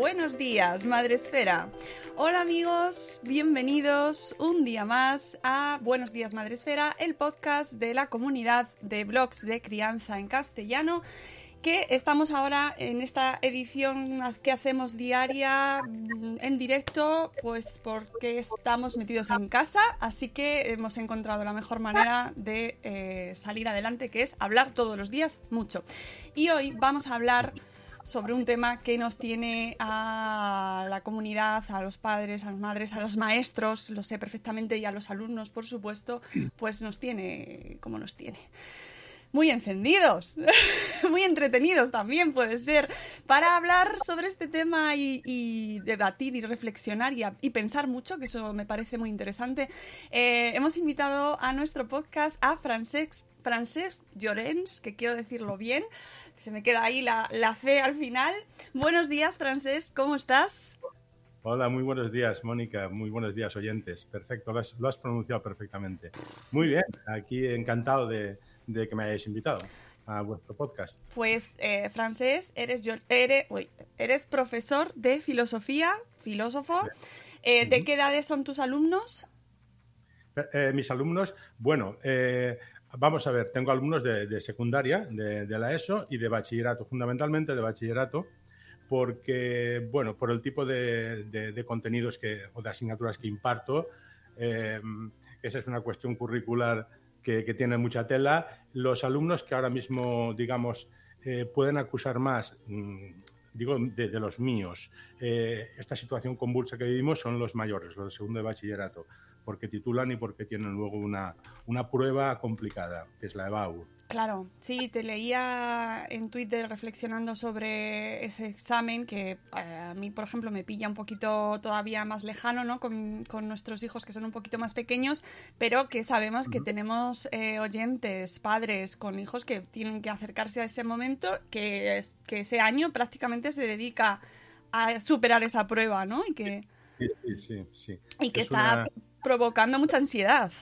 Buenos días, Madre Esfera. Hola amigos, bienvenidos un día más a Buenos días, Madre Esfera, el podcast de la comunidad de blogs de crianza en castellano que estamos ahora en esta edición que hacemos diaria mm, en directo, pues porque estamos metidos en casa, así que hemos encontrado la mejor manera de eh, salir adelante, que es hablar todos los días mucho. Y hoy vamos a hablar sobre un tema que nos tiene a la comunidad, a los padres, a las madres, a los maestros, lo sé perfectamente, y a los alumnos, por supuesto, pues nos tiene como nos tiene muy encendidos, muy entretenidos también puede ser, para hablar sobre este tema y, debatir y reflexionar y, pensar mucho, que eso me parece muy interesante. Eh, hemos invitado a nuestro podcast a Francesc, Francesc Llorens, que quiero decirlo bien, se me queda ahí la, la C al final. Buenos días, Francesc, ¿cómo estás? Hola, muy buenos días, Mónica. Muy buenos días, oyentes. Perfecto, lo has, lo has pronunciado perfectamente. Muy bien, aquí encantado de, de que me hayáis invitado a vuestro podcast. Pues, eh, Francesc, eres, yo, eres, uy, eres profesor de filosofía, filósofo. Eh, ¿De qué edades son tus alumnos? Eh, mis alumnos, bueno, eh, vamos a ver, tengo alumnos de, secundaria, de, la ESO y de bachillerato, fundamentalmente de bachillerato, porque, bueno, por el tipo de, contenidos que, o de asignaturas que imparto, eh, esa es una cuestión curricular que, tiene mucha tela. Los alumnos que ahora mismo, digamos, eh, pueden acusar más, mm, digo, de, de los míos, eh, esta situación convulsa que vivimos son los mayores, los de segundo de bachillerato, porque titulan y porque tienen luego una, una prueba complicada, que es la EBAU. Claro, sí, te leía en Twitter reflexionando sobre ese examen que eh, a mí, por ejemplo, me pilla un poquito todavía más lejano, ¿no? Con, con nuestros hijos que son un poquito más pequeños, pero que sabemos que tenemos eh, oyentes, padres con hijos que tienen que acercarse a ese momento, que, es, que ese año prácticamente se dedica a superar esa prueba, ¿no? Y que, Sí, sí, sí. sí. y que Es está una- provocando mucha ansiedad.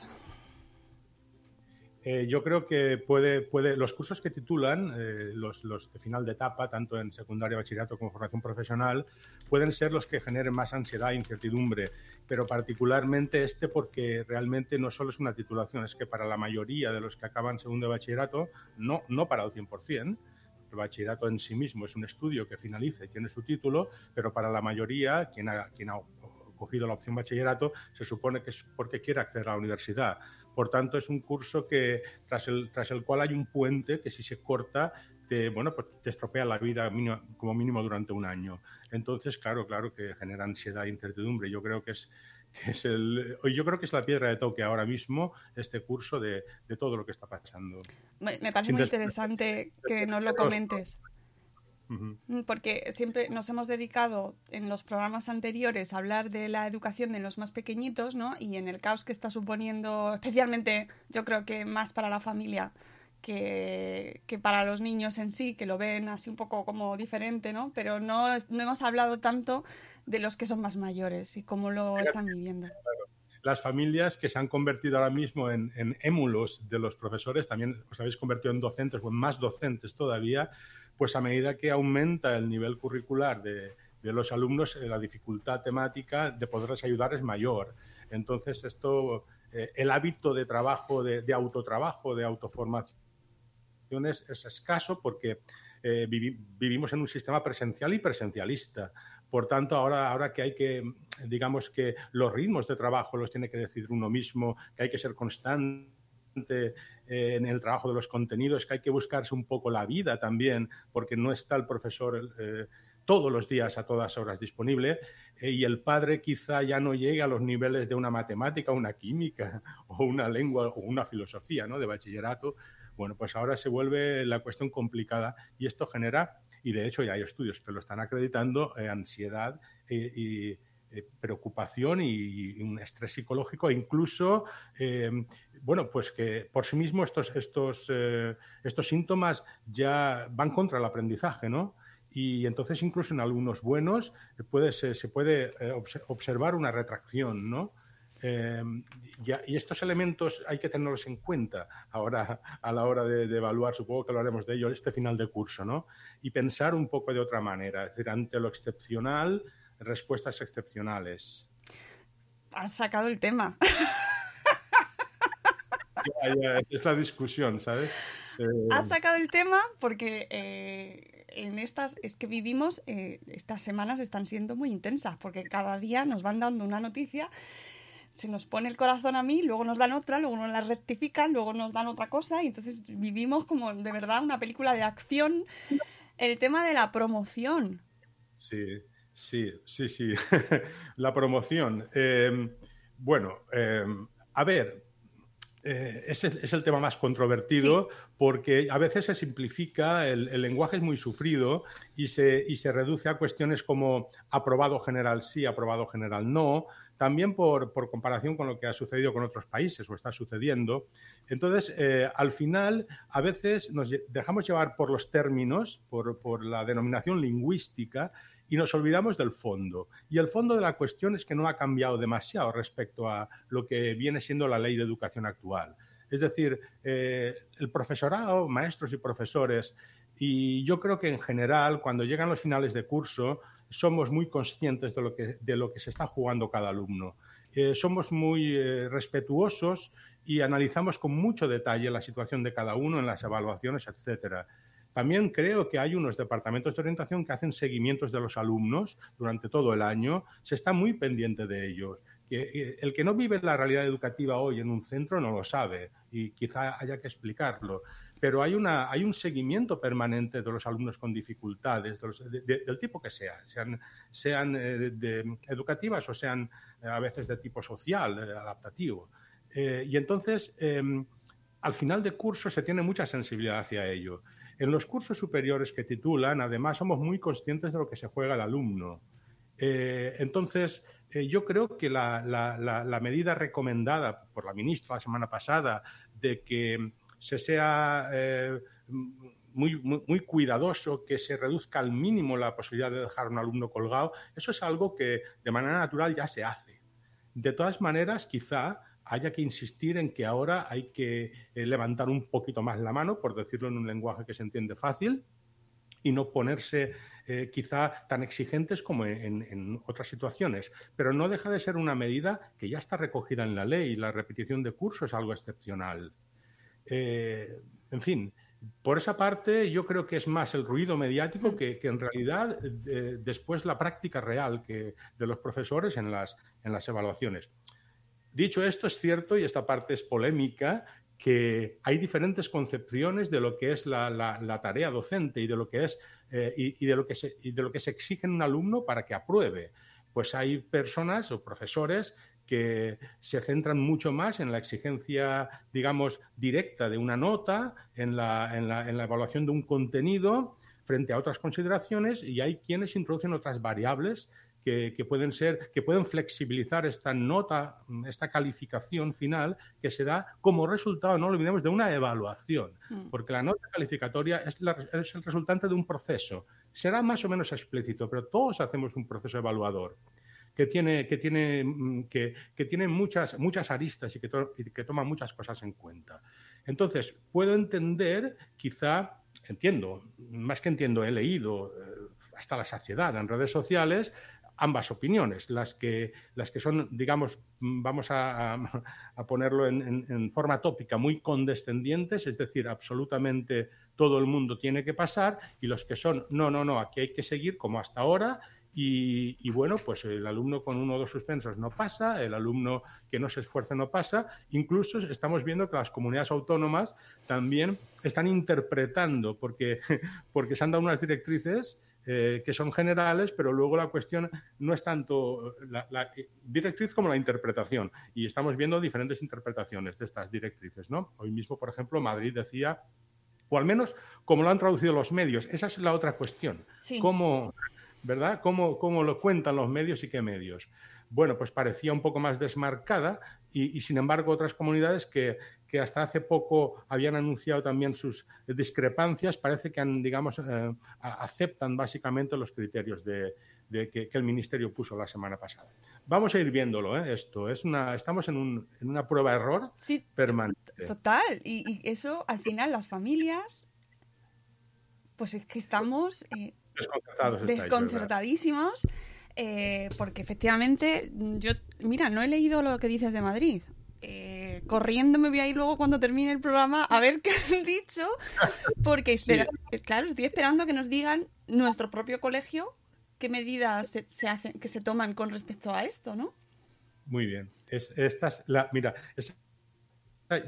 Eh, yo creo que puede, puede los cursos que titulan, eh, los, de final de etapa, tanto en secundaria, bachillerato como formación profesional, pueden ser los que generen más ansiedad e incertidumbre, pero particularmente este porque realmente no solo es una titulación, es que para la mayoría de los que acaban segundo de bachillerato, no, no para el 100%, el bachillerato en sí mismo es un estudio que finaliza y tiene su título, pero para la mayoría, quien quien ha cogido la opción bachillerato, se supone que es porque quiere acceder a la universidad. Por tanto, es un curso que tras el, tras el cual hay un puente que si se corta te, bueno, pues te estropea la vida mínimo- como mínimo durante un año. Entonces, claro, claro que genera ansiedad e incertidumbre. Yo creo que es, que es el, yo creo que es la piedra de toque ahora mismo este curso de, de todo lo que está pasando. Me, parece Sin muy interesante que nos lo comentes. Mm, Porque siempre nos hemos dedicado en los programas anteriores a hablar de la educación de los más pequeñitos, ¿no? Y en el caos que está suponiendo, especialmente yo creo que más para la familia que, que para los niños en sí, que lo ven así un poco como diferente, ¿no? Pero no, no hemos hablado tanto de los que son más mayores y cómo lo están viviendo. Las familias que se han convertido ahora mismo en, en émulos de los profesores, también os habéis convertido en docentes o en más docentes todavía, pues a medida que aumenta el nivel curricular de, de los alumnos, eh, la dificultad temática de poderles ayudar es mayor. Entonces, esto, eh, el hábito de trabajo, de, de autotrabajo, de autoformación, es, es escaso porque eh, vivi- vivimos en un sistema presencial y presencialista. Por tanto, ahora, ahora que hay que, digamos que los ritmos de trabajo los tiene que decidir uno mismo, que hay que ser constante en el trabajo de los contenidos, que hay que buscarse un poco la vida también, porque no está el profesor eh, todos los días a todas horas disponible, eh, y el padre quizá ya no llegue a los niveles de una matemática, una química, o una lengua, o una filosofía ¿no? de bachillerato. Bueno, pues ahora se vuelve la cuestión complicada y esto genera, y de hecho ya hay estudios que lo están acreditando, eh, ansiedad eh, y eh, preocupación y, y un estrés psicológico, e incluso, eh, bueno, pues que por sí mismo estos, estos, eh, estos síntomas ya van contra el aprendizaje, ¿no? Y entonces incluso en algunos buenos eh, puede, se, se puede eh, obse- observar una retracción, ¿no? Eh, ya- y estos elementos hay que tenerlos en cuenta ahora a la hora de, de evaluar, supongo que hablaremos de ello este final de curso, ¿no? Y pensar un poco de otra manera, es decir, ante lo excepcional, respuestas excepcionales. Has sacado el tema. Ya, ya, es la discusión, ¿sabes? Eh, Has sacado el tema porque eh, en estas, es que vivimos, eh, estas semanas están siendo muy intensas, porque cada día nos van dando una noticia, se nos pone el corazón a mí, luego nos dan otra, luego nos la rectifican, luego nos dan otra cosa, y entonces vivimos como de verdad una película de acción. El tema de la promoción. Sí, sí, sí, sí. la promoción. Eh, bueno, eh, a ver, eh, ese es el tema más controvertido porque a veces se simplifica, el, el lenguaje es muy sufrido y se, y se reduce a cuestiones como aprobado general sí, aprobado general no, también por, por comparación con lo que ha sucedido con otros países o está sucediendo. Entonces, eh, al final, a veces nos dejamos llevar por los términos, por, por la denominación lingüística, y nos olvidamos del fondo. Y el fondo de la cuestión es que no ha cambiado demasiado respecto a lo que viene siendo la ley de educación actual. Es decir, eh, el profesorado, maestros y profesores, y yo creo que en general, cuando llegan los finales de curso, somos muy conscientes de lo que, de lo que se está jugando cada alumno. Eh, somos muy eh, respetuosos y analizamos con mucho detalle la situación de cada uno en las evaluaciones, etcétera. También creo que hay unos departamentos de orientación que hacen seguimientos de los alumnos durante todo el año. Se está muy pendiente de ellos. Eh, el que no vive la realidad educativa hoy en un centro no lo sabe y quizá haya que explicarlo. Pero hay, una, hay un seguimiento permanente de los alumnos con dificultades, de los- de- de- del tipo que sea, sean, sean eh, educativas o sean eh, a veces de tipo social, adaptativo. Eh, y entonces, eh, al final de curso se tiene mucha sensibilidad hacia ello. En los cursos superiores que titulan, además, somos muy conscientes de lo que se juega el alumno. Eh, entonces, eh, yo creo que la, medida recomendada por la ministra la semana pasada de que se sea eh, muy, muy, muy cuidadoso, que se reduzca al mínimo la posibilidad de dejar a un alumno colgado, eso es algo que de manera natural ya se hace. De todas maneras, quizá haya que insistir en que ahora hay que eh, levantar un poquito más la mano, por decirlo en un lenguaje que se entiende fácil, y no ponerse eh, quizá tan exigentes como en, otras situaciones. Pero no deja de ser una medida que ya está recogida en la ley. La repetición de curso es algo excepcional. Eh, en fin, por esa parte yo creo que es más el ruido mediático que, en realidad después la práctica real que, de los profesores en las evaluaciones. Dicho esto, es cierto, y esta parte es polémica, que hay diferentes concepciones de lo que es la, tarea docente y de lo que es eh, y, de lo que se, de lo que se exige en un alumno para que apruebe. Pues hay personas o profesores que se centran mucho más en la exigencia, digamos, directa de una nota, en la, en la- en la evaluación de un contenido, frente a otras consideraciones, y hay quienes introducen otras variables que, que, pueden ser, que pueden flexibilizar esta nota, esta calificación final que se da como resultado, no olvidemos, de una evaluación, Mm. porque la nota calificatoria es, la- es el resultante de un proceso. Será más o menos explícito, pero todos hacemos un proceso evaluador que tiene, que tiene, mm, que, que tiene muchas, muchas aristas y que, to- y que toma muchas cosas en cuenta. Entonces, puedo entender, quizá, entiendo, más que entiendo, he leído eh, hasta la saciedad en redes sociales ambas opiniones, las que, las que son, digamos, mm, vamos a, ponerlo en, forma tópica, muy condescendientes, es decir, absolutamente todo el mundo tiene que pasar, y los que son, no, no, no, aquí hay que seguir como hasta ahora, y, bueno, pues el alumno con uno o dos suspensos no pasa, el alumno que no se esfuerce no pasa, incluso estamos viendo que las comunidades autónomas también están interpretando, porque, porque se han dado unas directrices eh, que son generales, pero luego la cuestión no es tanto la, la directriz como la interpretación. Y estamos viendo diferentes interpretaciones de estas directrices. ¿no? Hoy mismo, por ejemplo, Madrid decía, o al menos como lo han traducido los medios, esa es la otra cuestión. Sí. ¿Cómo, ¿Verdad? ¿Cómo, ¿Cómo lo cuentan los medios y qué medios? Bueno, pues parecía un poco más desmarcada y, y sin embargo otras comunidades que, que hasta hace poco habían anunciado también sus discrepancias, parece que han, digamos, eh, aceptan básicamente los criterios de, de que, que el Ministerio puso la semana pasada. Vamos a ir viéndolo, ¿eh? esto. Es una, estamos en, un- en una prueba-error Sí, permanente. Total, y, y eso al final las familias, pues es que estamos eh, Desconcertados estáis, desconcertadísimos, eh, porque efectivamente, yo, mira, no he leído lo que dices de Madrid. Corriendo me voy a ir luego cuando termine el programa a ver qué han dicho, porque espera- claro, estoy esperando que nos digan nuestro propio colegio qué medidas se, se hacen, que se toman con respecto a esto, ¿no? Muy bien. Es, esta es la, mira, es-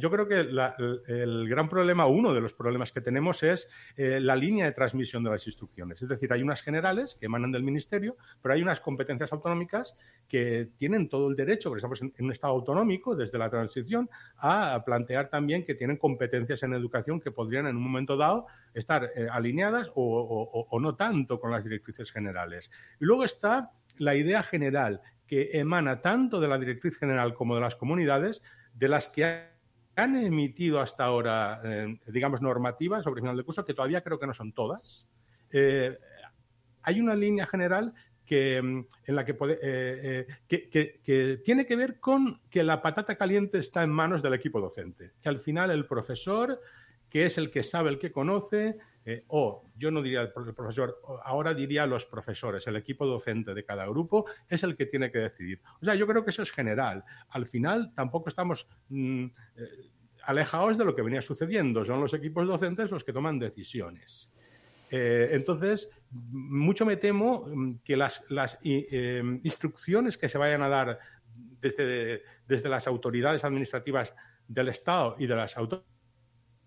yo creo que el, gran problema, uno de los problemas que tenemos es eh, la línea de transmisión de las instrucciones. Es decir, hay unas generales que emanan del Ministerio, pero hay unas competencias autonómicas que tienen todo el derecho, porque estamos en, un Estado autonómico desde la transición, a plantear también que tienen competencias en educación que podrían en un momento dado estar eh, alineadas o, o- no tanto con las directrices generales. Y luego está la idea general que emana tanto de la directriz general como de las comunidades, de las que han emitido hasta ahora, eh, digamos, normativas sobre final de curso, que todavía creo que no son todas. Eh, hay una línea general que, mm, en la que, puede, eh, que tiene que ver con que la patata caliente está en manos del equipo docente, que al final el profesor, que es el que sabe, el que conoce, eh, o yo no diría el pro- el profesor, ahora diría los profesores, el equipo docente de cada grupo es el que tiene que decidir. O sea, yo creo que eso es general. Al final tampoco estamos mm, eh, alejados de lo que venía sucediendo, son los equipos docentes los que toman decisiones. Eh, entonces, mucho me temo mm, que las, las eh, instrucciones que se vayan a dar desde, desde las autoridades administrativas del Estado y de las auto-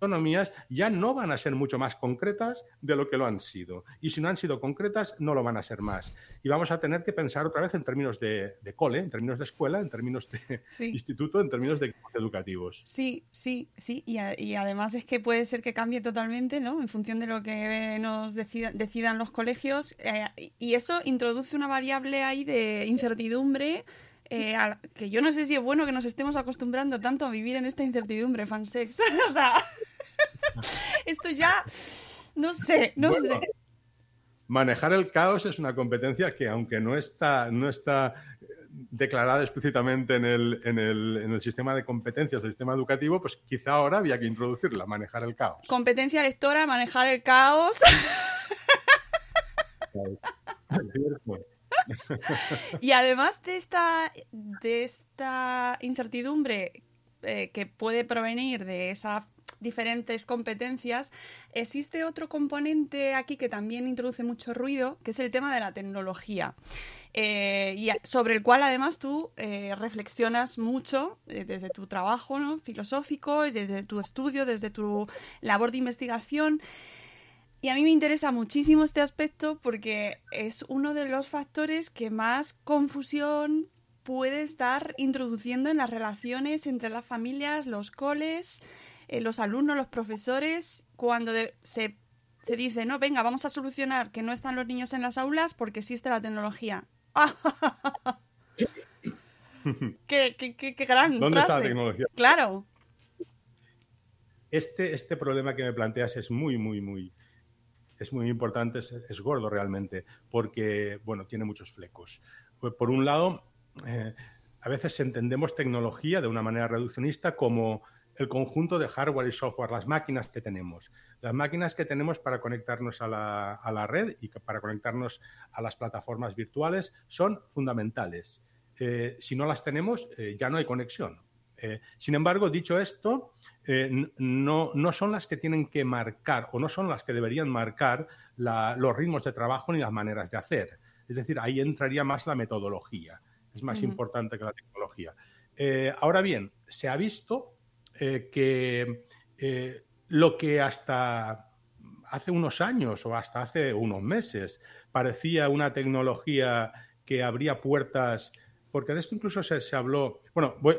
autonomías ya no van a ser mucho más concretas de lo que lo han sido. Y si no han sido concretas, no lo van a ser más. Y vamos a tener que pensar otra vez en términos de, de cole, en términos de escuela, en términos de Sí. instituto, en términos de educativos. Sí, sí, sí. Y, a- y además es que puede ser que cambie totalmente, ¿no? En función de lo que nos decida- decidan los colegios. eh, y eso introduce una variable ahí de incertidumbre. eh, a que yo no sé si es bueno que nos estemos acostumbrando tanto a vivir en esta incertidumbre, fansex. o sea, esto ya. No sé, no Bueno, sé. Manejar el caos es una competencia que, aunque no está, no está eh, declarada explícitamente en el, en, el, en el sistema de competencias del sistema educativo, pues quizá ahora había que introducirla, manejar el caos. Competencia lectora, manejar el caos. Y además de esta, de esta incertidumbre eh, que puede provenir de esas diferentes competencias, existe otro componente aquí que también introduce mucho ruido, que es el tema de la tecnología. Eh, y sobre el cual además tú eh, reflexionas mucho desde tu trabajo filosófico y desde tu estudio, desde tu labor de investigación. Y a mí me interesa muchísimo este aspecto porque es uno de los factores que más confusión puede estar introduciendo en las relaciones entre las familias, los coles, eh, los alumnos, los profesores, cuando de- se, se dice, no, venga, vamos a solucionar que no están los niños en las aulas porque existe la tecnología. qué, qué, qué, qué gran ¿Dónde está la tecnología? Claro. Este, este problema que me planteas es muy, muy, muy, es muy importante, es, es gordo realmente, porque, bueno, tiene muchos flecos. Por un lado, eh, a veces entendemos tecnología de una manera reduccionista como el conjunto de hardware y software, las máquinas que tenemos. Las máquinas que tenemos para conectarnos a la, red y para conectarnos a las plataformas virtuales son fundamentales. Eh, si no las tenemos, eh, ya no hay conexión. Sin embargo, dicho esto, no, son las que tienen que marcar o no son las que deberían marcar los ritmos de trabajo ni las maneras de hacer. Es decir, ahí entraría más la metodología. Es más importante que la tecnología. Eh, ahora bien, se ha visto eh, que eh, lo que hasta hace unos años o hasta hace unos meses parecía una tecnología que abría puertas, porque de esto incluso se, se habló, bueno, voy-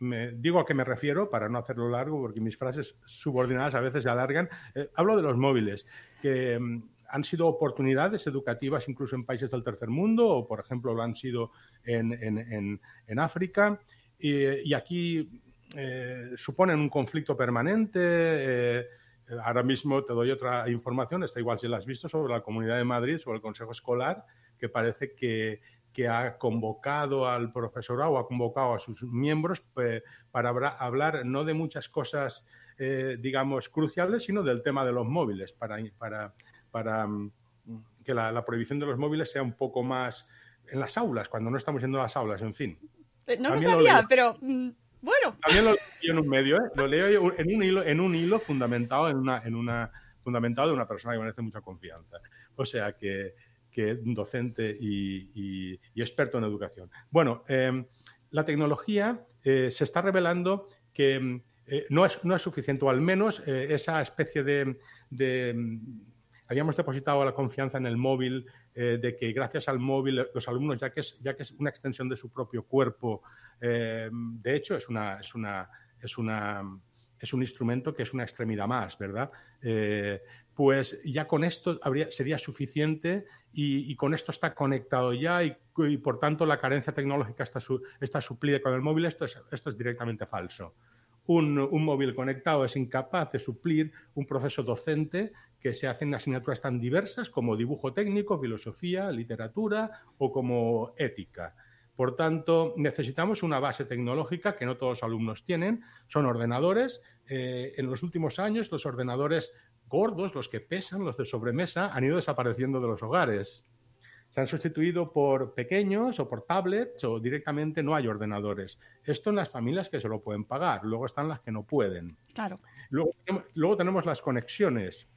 me- digo a qué me refiero para no hacerlo largo, porque mis frases subordinadas a veces se alargan. Hablo de los móviles, que mm, han sido oportunidades educativas incluso en países del tercer mundo, o por ejemplo lo han sido en, en- en- en África, y, y aquí eh, suponen un conflicto permanente. eh, ahora mismo te doy otra información, está igual si la has visto, sobre la Comunidad de Madrid, sobre el Consejo Escolar, que parece que, que ha convocado al profesorado o ha convocado a sus miembros para hablar no de muchas cosas, eh, digamos, cruciales, sino del tema de los móviles, para, para, para mm, que la, la prohibición de los móviles sea un poco más en las aulas, cuando no estamos yendo a las aulas, en fin. Eh, No lo También lo sabía, leo. pero mm, bueno. También lo leo en un medio, ¿eh? Lo leo en un hilo, en un hilo fundamentado en una, en una fundamentado de una persona que merece mucha confianza. O sea que, que docente y, y- y experto en educación. Bueno, eh, la tecnología eh, se está revelando que mm, eh, no, es, no es suficiente, o al menos eh, esa especie de, de, habíamos depositado la confianza en el móvil, eh, de que gracias al móvil los alumnos, ya que es, ya que es una extensión de su propio cuerpo, eh, de hecho es una, es una, es una es un instrumento que es una extremidad más, ¿verdad? Eh, pues ya con esto sería suficiente y, con esto está conectado ya y, por tanto la carencia tecnológica está, está suplida con el móvil. Esto es, esto es directamente falso. Un, un móvil conectado es incapaz de suplir un proceso docente que se hace en asignaturas tan diversas como dibujo técnico, filosofía, literatura o como ética. Por tanto, necesitamos una base tecnológica que no todos los alumnos tienen. Son ordenadores. Eh, en los últimos años, los ordenadores gordos, los que pesan, los de sobremesa, han ido desapareciendo de los hogares. Se han sustituido por pequeños o por tablets o directamente no hay ordenadores. Esto en las familias que se lo pueden pagar. Luego están las que no pueden. Claro. Luego, luego tenemos las conexiones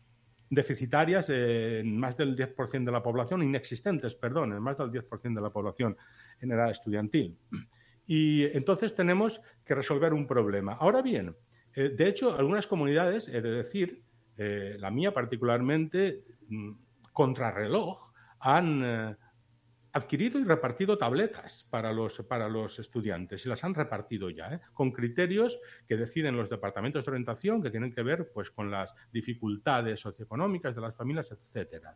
deficitarias en más del 10% de la población, inexistentes, perdón, en más del 10% de la población en edad estudiantil. Y entonces tenemos que resolver un problema. Ahora bien, eh, de hecho, algunas comunidades, he de decir, eh, la mía particularmente, mm, contrarreloj, han eh, adquirido y repartido tabletas para los, para los estudiantes y las han repartido ya, ¿eh? con criterios que deciden los departamentos de orientación que tienen que ver pues, con las dificultades socioeconómicas de las familias, etcétera.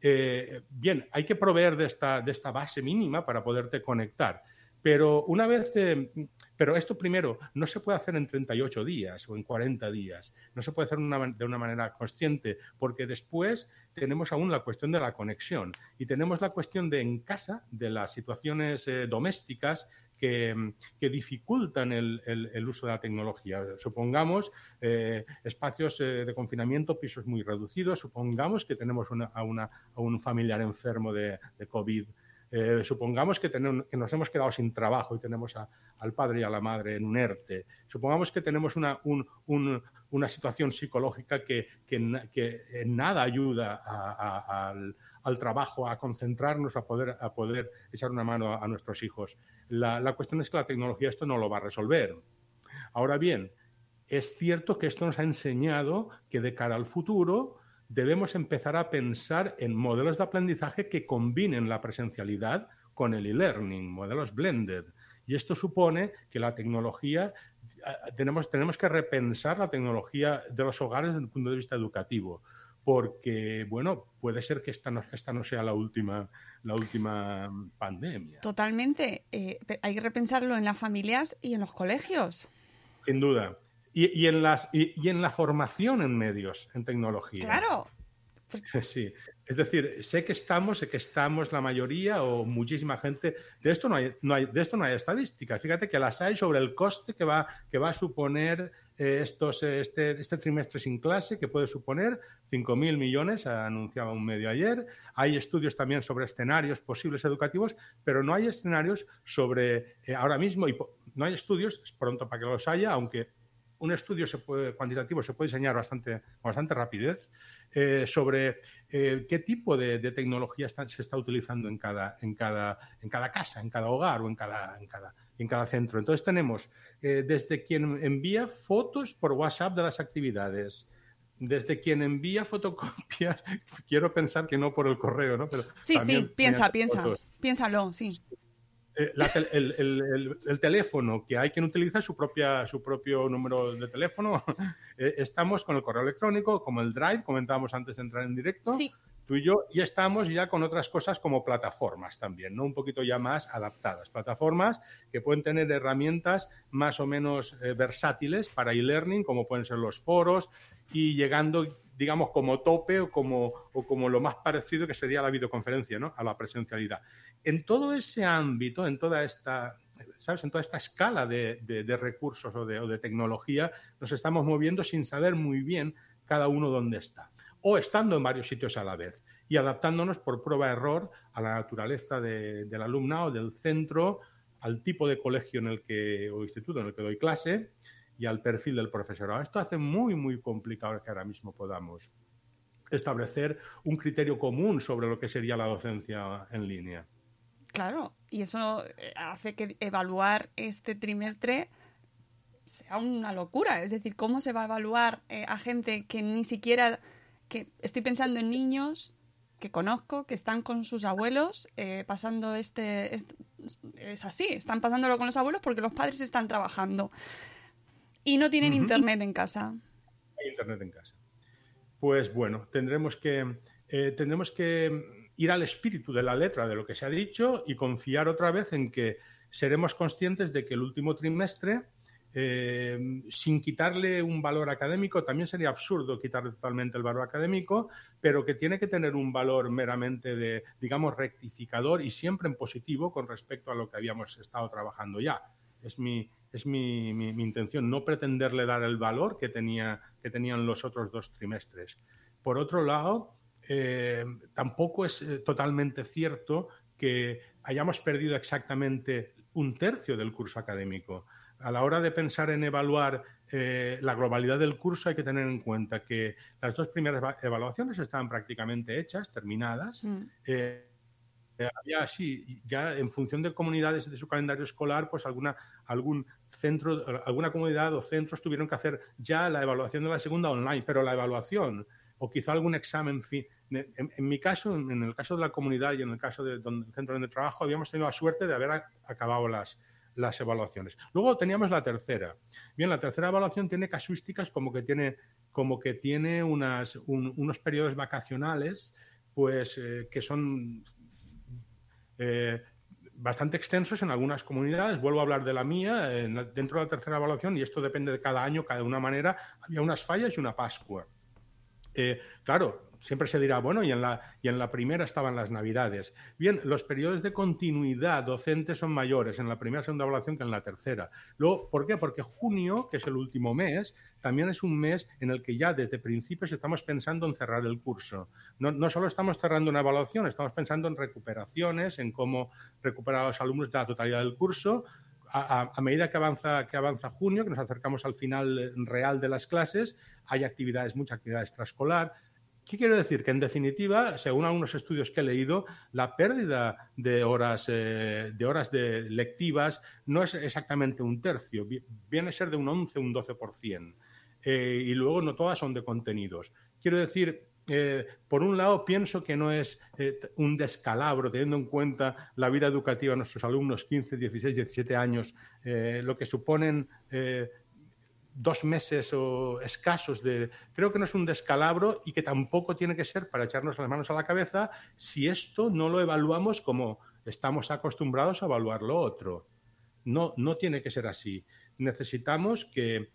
Eh, bien, hay que proveer de esta, de esta base mínima para poderte conectar. Pero una vez, pero esto primero no se puede hacer en 38 días o en 40 días, no se puede hacer de una manera consciente, porque después tenemos aún la cuestión de la conexión y tenemos la cuestión de en casa, de las situaciones eh, domésticas que, dificultan el, uso de la tecnología. Supongamos eh, espacios eh, de confinamiento, pisos muy reducidos, supongamos que tenemos a un familiar enfermo de, de COVID. Eh, supongamos que, nos hemos quedado sin trabajo y tenemos al padre y a la madre en un ERTE. Supongamos que tenemos una, un- un- una situación psicológica que, que en nada ayuda al, al trabajo, a concentrarnos, a poder, a poder echar una mano a, a nuestros hijos. La, la cuestión es que la tecnología esto no lo va a resolver. Ahora bien, es cierto que esto nos ha enseñado que de cara al futuro debemos empezar a pensar en modelos de aprendizaje que combinen la presencialidad con el e-learning, modelos blended. Y esto supone que la tecnología, tenemos, tenemos que repensar la tecnología de los hogares desde el punto de vista educativo, porque, bueno, puede ser que esta no, esta no sea la última, la última pandemia. Totalmente. Eh, hay que repensarlo en las familias y en los colegios. Sin duda. Y, en, las, y, en la formación en medios, en tecnología. Claro. Sí. Es decir, sé que estamos, sé que estamos la mayoría o muchísima gente. De esto no hay, no hay, de esto no hay estadísticas. Fíjate que las hay sobre el coste que va, que va a suponer eh, estos, eh, este, este trimestre sin clase, que puede suponer 5.000 millones, anunciaba un medio ayer. Hay estudios también sobre escenarios posibles educativos, pero no hay escenarios sobre eh, ahora mismo, y no hay estudios, es pronto para que los haya, aunque un estudio se puede, cuantitativo se puede diseñar bastante, con bastante rapidez eh, sobre eh, qué tipo de, tecnología se está utilizando en cada, en, cada, en cada casa, en cada hogar o en cada, en cada, en cada centro. Entonces tenemos eh, desde quien envía fotos por WhatsApp de las actividades, desde quien envía fotocopias, quiero pensar que no por el correo, ¿no? Pero sí, sí, piensa, piensa, piénsalo, sí. Eh, el, teléfono, que hay quien utiliza su, propia, su propio número de teléfono. Eh, estamos con el correo electrónico, como el Drive, comentábamos antes de entrar en directo. Tú y yo, y estamos ya con otras cosas como plataformas también, ¿no? Un poquito ya más adaptadas. Plataformas que pueden tener herramientas más o menos eh, versátiles para e-learning, como pueden ser los foros, y llegando digamos, como tope o como, o como lo más parecido que sería la videoconferencia, ¿no? A la presencialidad en todo ese ámbito, en toda esta, ¿sabes? En toda esta escala de, recursos o de, tecnología, nos estamos moviendo sin saber muy bien cada uno dónde está. O estando en varios sitios a la vez y adaptándonos por prueba-error a la naturaleza del alumnado, del centro, al tipo de colegio en el que, o instituto en el que doy clase y al perfil del profesorado. Esto hace muy, muy complicado que ahora mismo podamos establecer un criterio común sobre lo que sería la docencia en línea. Claro, y eso eh, hace que evaluar este trimestre sea una locura. Es decir, ¿cómo se va a evaluar eh, a gente que ni siquiera... que Estoy pensando en niños que conozco, que están con sus abuelos eh, pasando este, Es así, están pasándolo con los abuelos porque los padres están trabajando y no tienen internet en casa. Hay internet en casa. Pues bueno, tendremos que... tendremos que ir al espíritu de la letra de lo que se ha dicho y confiar otra vez en que seremos conscientes de que el último trimestre, eh, sin quitarle un valor académico, también sería absurdo quitarle totalmente el valor académico, pero que tiene que tener un valor meramente de, digamos, rectificador y siempre en positivo con respecto a lo que habíamos estado trabajando ya. Es mi, es mi, intención, no pretenderle dar el valor que, tenía, que tenían los otros dos trimestres. Por otro lado, eh, tampoco es eh, totalmente cierto que hayamos perdido exactamente un tercio del curso académico. A la hora de pensar en evaluar eh, la globalidad del curso hay que tener en cuenta que las dos primeras evaluaciones estaban prácticamente hechas, terminadas. Mm. había así, ya en función de comunidades de su calendario escolar, pues alguna, algún centro, alguna comunidad o centros tuvieron que hacer ya la evaluación de la segunda online, pero la evaluación o quizá algún examen en, mi caso, en el caso de la comunidad y en el caso del centro donde trabajo, habíamos tenido la suerte de haber acabado las, las evaluaciones. Luego teníamos la tercera. Bien, la tercera evaluación tiene casuísticas como que tiene, unas, unos periodos vacacionales pues, eh, que son eh, bastante extensos en algunas comunidades. Vuelvo a hablar de la mía. dentro de la tercera evaluación, y esto depende de cada año, cada una manera, había unas fallas y una Pascua. Eh, claro, siempre se dirá, bueno, y en, la, y en la primera estaban las navidades. Bien, los periodos de continuidad docente son mayores en la primera y segunda evaluación que en la tercera. Luego, ¿Por qué? Porque junio, que es el último mes, también es un mes en el que ya desde principios estamos pensando en cerrar el curso. No, no solo estamos cerrando una evaluación, estamos pensando en recuperaciones, en cómo recuperar a los alumnos de la totalidad del curso, a, medida que avanza, que avanza junio, que nos acercamos al final real de las clases, hay actividades, mucha actividad extraescolar, ¿Qué quiero decir? Que en definitiva, según algunos estudios que he leído, la pérdida de horas, eh, de, horas de lectivas no es exactamente un tercio, viene a ser de un 11, un 12%. Eh, y luego no todas son de contenidos. Quiero decir, eh, por un lado, pienso que no es un descalabro, teniendo en cuenta la vida educativa de nuestros alumnos, 15, 16, 17 años, lo que suponen dos meses o escasos de... Creo que no es un descalabro y que tampoco tiene que ser para echarnos las manos a la cabeza si esto no lo evaluamos como estamos acostumbrados a evaluar lo otro. No, no tiene que ser así. Necesitamos que,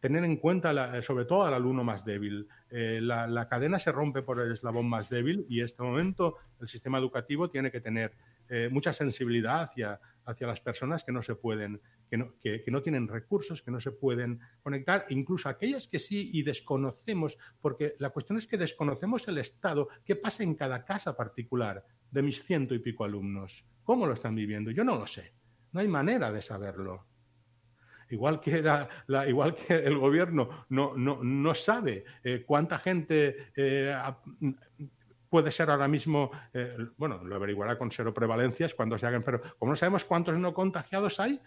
tener en cuenta, sobre todo al alumno más débil. Eh, la, cadena se rompe por el eslabón más débil y en este momento el sistema educativo tiene que tener eh, mucha sensibilidad hacia, hacia las personas que no se pueden, que no, que, no, tienen recursos, que no se pueden conectar, incluso aquellas que sí y desconocemos, porque la cuestión es que desconocemos el estado, qué pasa en cada casa particular de mis ciento y pico alumnos, cómo lo están viviendo, yo no lo sé, no hay manera de saberlo. Igual que, el gobierno no, sabe eh, cuánta gente eh, puede ser ahora mismo, eh, bueno, lo averiguará con cero prevalencias cuando se hagan, pero como no sabemos cuántos no contagiados hay,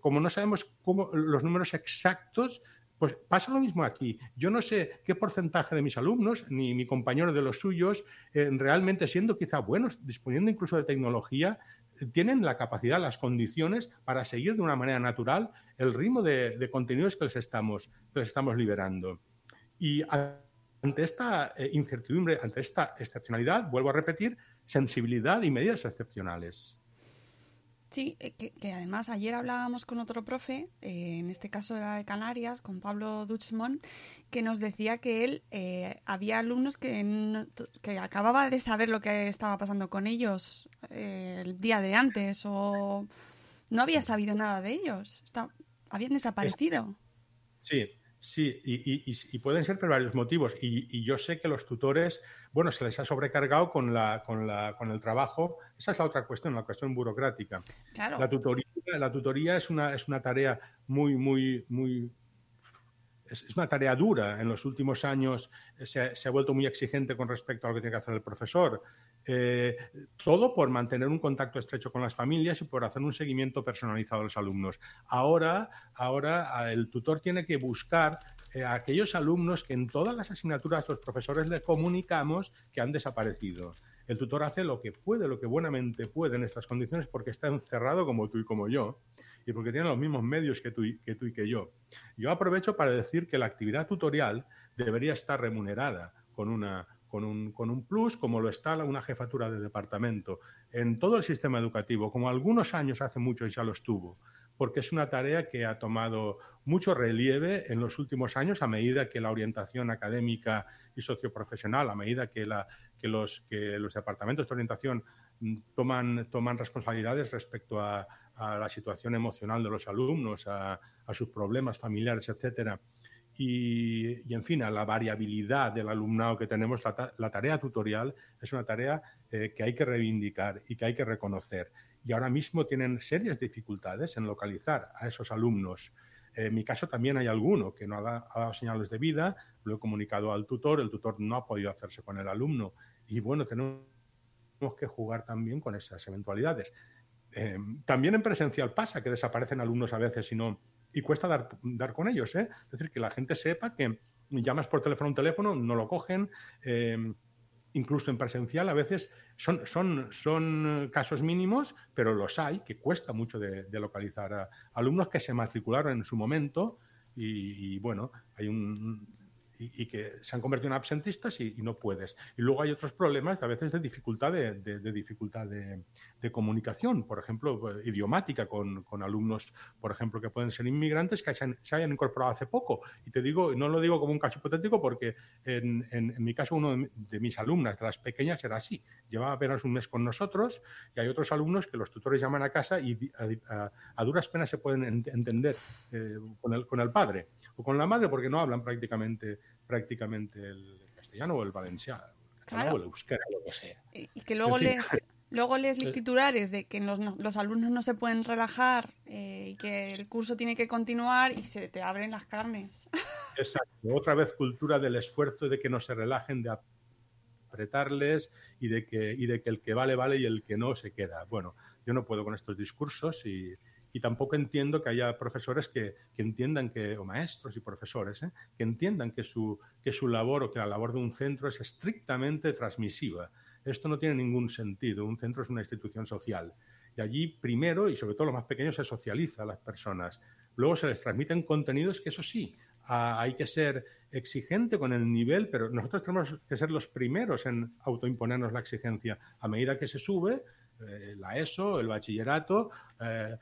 como no sabemos los números exactos, pues pasa lo mismo aquí. Yo no sé qué porcentaje de mis alumnos, ni mi compañero de los suyos, realmente siendo quizá buenos, disponiendo incluso de tecnología, tienen la capacidad, las condiciones para seguir de una manera natural el ritmo de, contenidos que les estamos, que les estamos liberando. Y ante esta eh, incertidumbre, ante esta excepcionalidad, vuelvo a repetir, sensibilidad y medidas excepcionales. Sí, eh, que, además ayer hablábamos con otro profe, eh, en este caso era de Canarias, con Pablo Duchmont, que nos decía que él había alumnos que, que acababa de saber lo que estaba pasando con ellos el día de antes o no había sabido nada de ellos, habían desaparecido. Sí, Sí, y, pueden ser por varios motivos. Y, yo sé que los tutores, bueno, se les ha sobrecargado con, la, con, la, con el trabajo. Esa es la otra cuestión, la cuestión burocrática. La tutoría, la tutoría es, una, es una tarea muy, muy, muy... Es, una tarea dura. En los últimos años se, se ha vuelto muy exigente con respecto a lo que tiene que hacer el profesor. Eh, todo por mantener un contacto estrecho con las familias y por hacer un seguimiento personalizado a los alumnos. Ahora, ahora el tutor tiene que buscar eh, a aquellos alumnos que en todas las asignaturas los profesores le comunicamos que han desaparecido. El tutor hace lo que puede, lo que buenamente puede en estas condiciones porque está encerrado como tú y como yo y porque tiene los mismos medios que tú, que tú y que yo. Yo aprovecho para decir que la actividad tutorial debería estar remunerada con una, con un, con un plus como lo está una jefatura de departamento en todo el sistema educativo, como algunos años hace mucho ya lo estuvo, porque es una tarea que ha tomado mucho relieve en los últimos años a medida que la orientación académica y socioprofesional, a medida que, los, departamentos de orientación mm, toman, responsabilidades respecto a, la situación emocional de los alumnos, a, a sus problemas familiares, etcétera y, en fin, a la variabilidad del alumnado que tenemos, la, tarea tutorial es una tarea eh, que hay que reivindicar y que hay que reconocer. Y ahora mismo tienen serias dificultades en localizar a esos alumnos. En mi caso también hay alguno que no ha, dado señales de vida, lo he comunicado al tutor, el tutor no ha podido hacerse con el alumno. Y bueno, tenemos que jugar también con esas eventualidades. Eh, también en presencial pasa que desaparecen alumnos a veces y no, y cuesta dar, dar con ellos. ¿eh? Es decir, que la gente sepa que llamas por teléfono a un teléfono, no lo cogen. Em, incluso en presencial a veces son, son, son casos mínimos, pero los hay, que cuesta mucho de, localizar a alumnos que se matricularon en su momento y bueno, hay un, y, que se han convertido en absentistas y, no puedes. Y luego hay otros problemas, a veces de dificultad de, dificultad de, comunicación, por ejemplo, idiomática con, alumnos, por ejemplo, que pueden ser inmigrantes que se hayan incorporado hace poco. Y te digo, no lo digo como un caso hipotético porque en, en, mi caso uno de, mis alumnas, de las pequeñas, era así. Llevaba apenas un mes con nosotros y hay otros alumnos que los tutores llaman a casa y a, duras penas se pueden entender eh, con, el, con el padre o con la madre porque no hablan prácticamente prácticamente el castellano o el valenciano, o el euskera, lo que sea. Y que luego les... Luego lees eh, titulares de que los, alumnos no se pueden relajar eh, y que el curso tiene que continuar y se te abren las carnes. Exacto. Otra vez cultura del esfuerzo de que no se relajen, de apretarles y de que, y de que el que vale, vale y el que no se queda. Bueno, yo no puedo con estos discursos y, y tampoco entiendo que haya profesores que, entiendan que, o maestros y profesores, ¿eh? que entiendan que su, que su labor o que la labor de un centro es estrictamente transmisiva. Esto no tiene ningún sentido. Un centro es una institución social. Y allí, primero, y sobre todo los más pequeños, se socializa a las personas. luego se les transmiten contenidos que eso sí, hay que ser exigente con el nivel, pero nosotros tenemos que ser los primeros en autoimponernos la exigencia. A medida que se sube, eh, la ESO, el bachillerato, eh,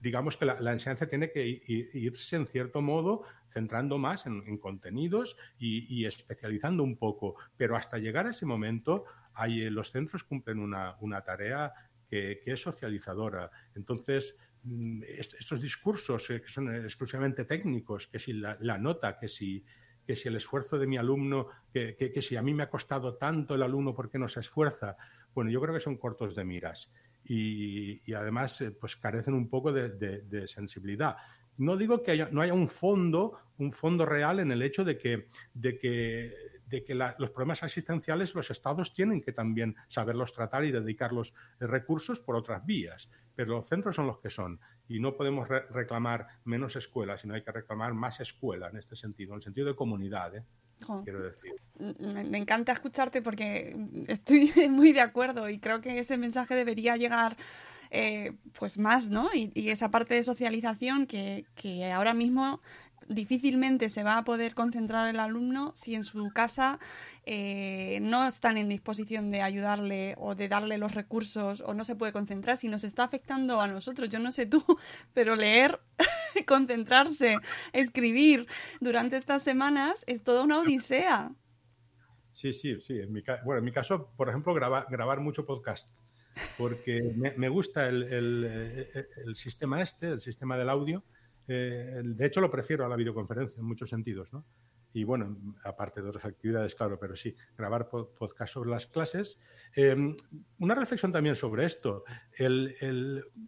digamos que la, enseñanza tiene que irse en cierto modo centrando más en, contenidos y, especializando un poco. Pero hasta llegar a ese momento, hay, los centros cumplen una, tarea que, es socializadora. Entonces, Mm, estos discursos eh, que son exclusivamente técnicos, que si la, nota, que si, que si el esfuerzo de mi alumno, que, que, si a mí me ha costado tanto el alumno, ¿por qué no se esfuerza? Bueno, yo creo que son cortos de miras y, además eh, pues carecen un poco de, sensibilidad. No digo que no haya un fondo, un fondo real en el hecho de que, de que de que los problemas asistenciales los estados tienen que también saberlos tratar y dedicar los recursos por otras vías pero los centros son los que son y no podemos reclamar menos escuelas, sino hay que reclamar más escuela en este sentido, en el sentido de comunidad. ¿eh? Quiero decir. Me, encanta escucharte porque estoy muy de acuerdo y creo que ese mensaje debería llegar eh, pues más, ¿no? Y, esa parte de socialización que, que ahora mismo difícilmente se va a poder concentrar el alumno si en su casa eh, no están en disposición de ayudarle o de darle los recursos o no se puede concentrar, si nos está afectando a nosotros, yo no sé tú, pero leer, concentrarse, escribir durante estas semanas es toda una odisea. Sí, sí, sí. En mi, bueno, en mi caso, por ejemplo, grabar mucho podcast, porque me, gusta el, el, sistema este, el sistema del audio. Eh, de hecho, lo prefiero a la videoconferencia en muchos sentidos, ¿no? y bueno, aparte de otras actividades, claro, pero sí, grabar podcast sobre las clases. Em, una reflexión también sobre esto.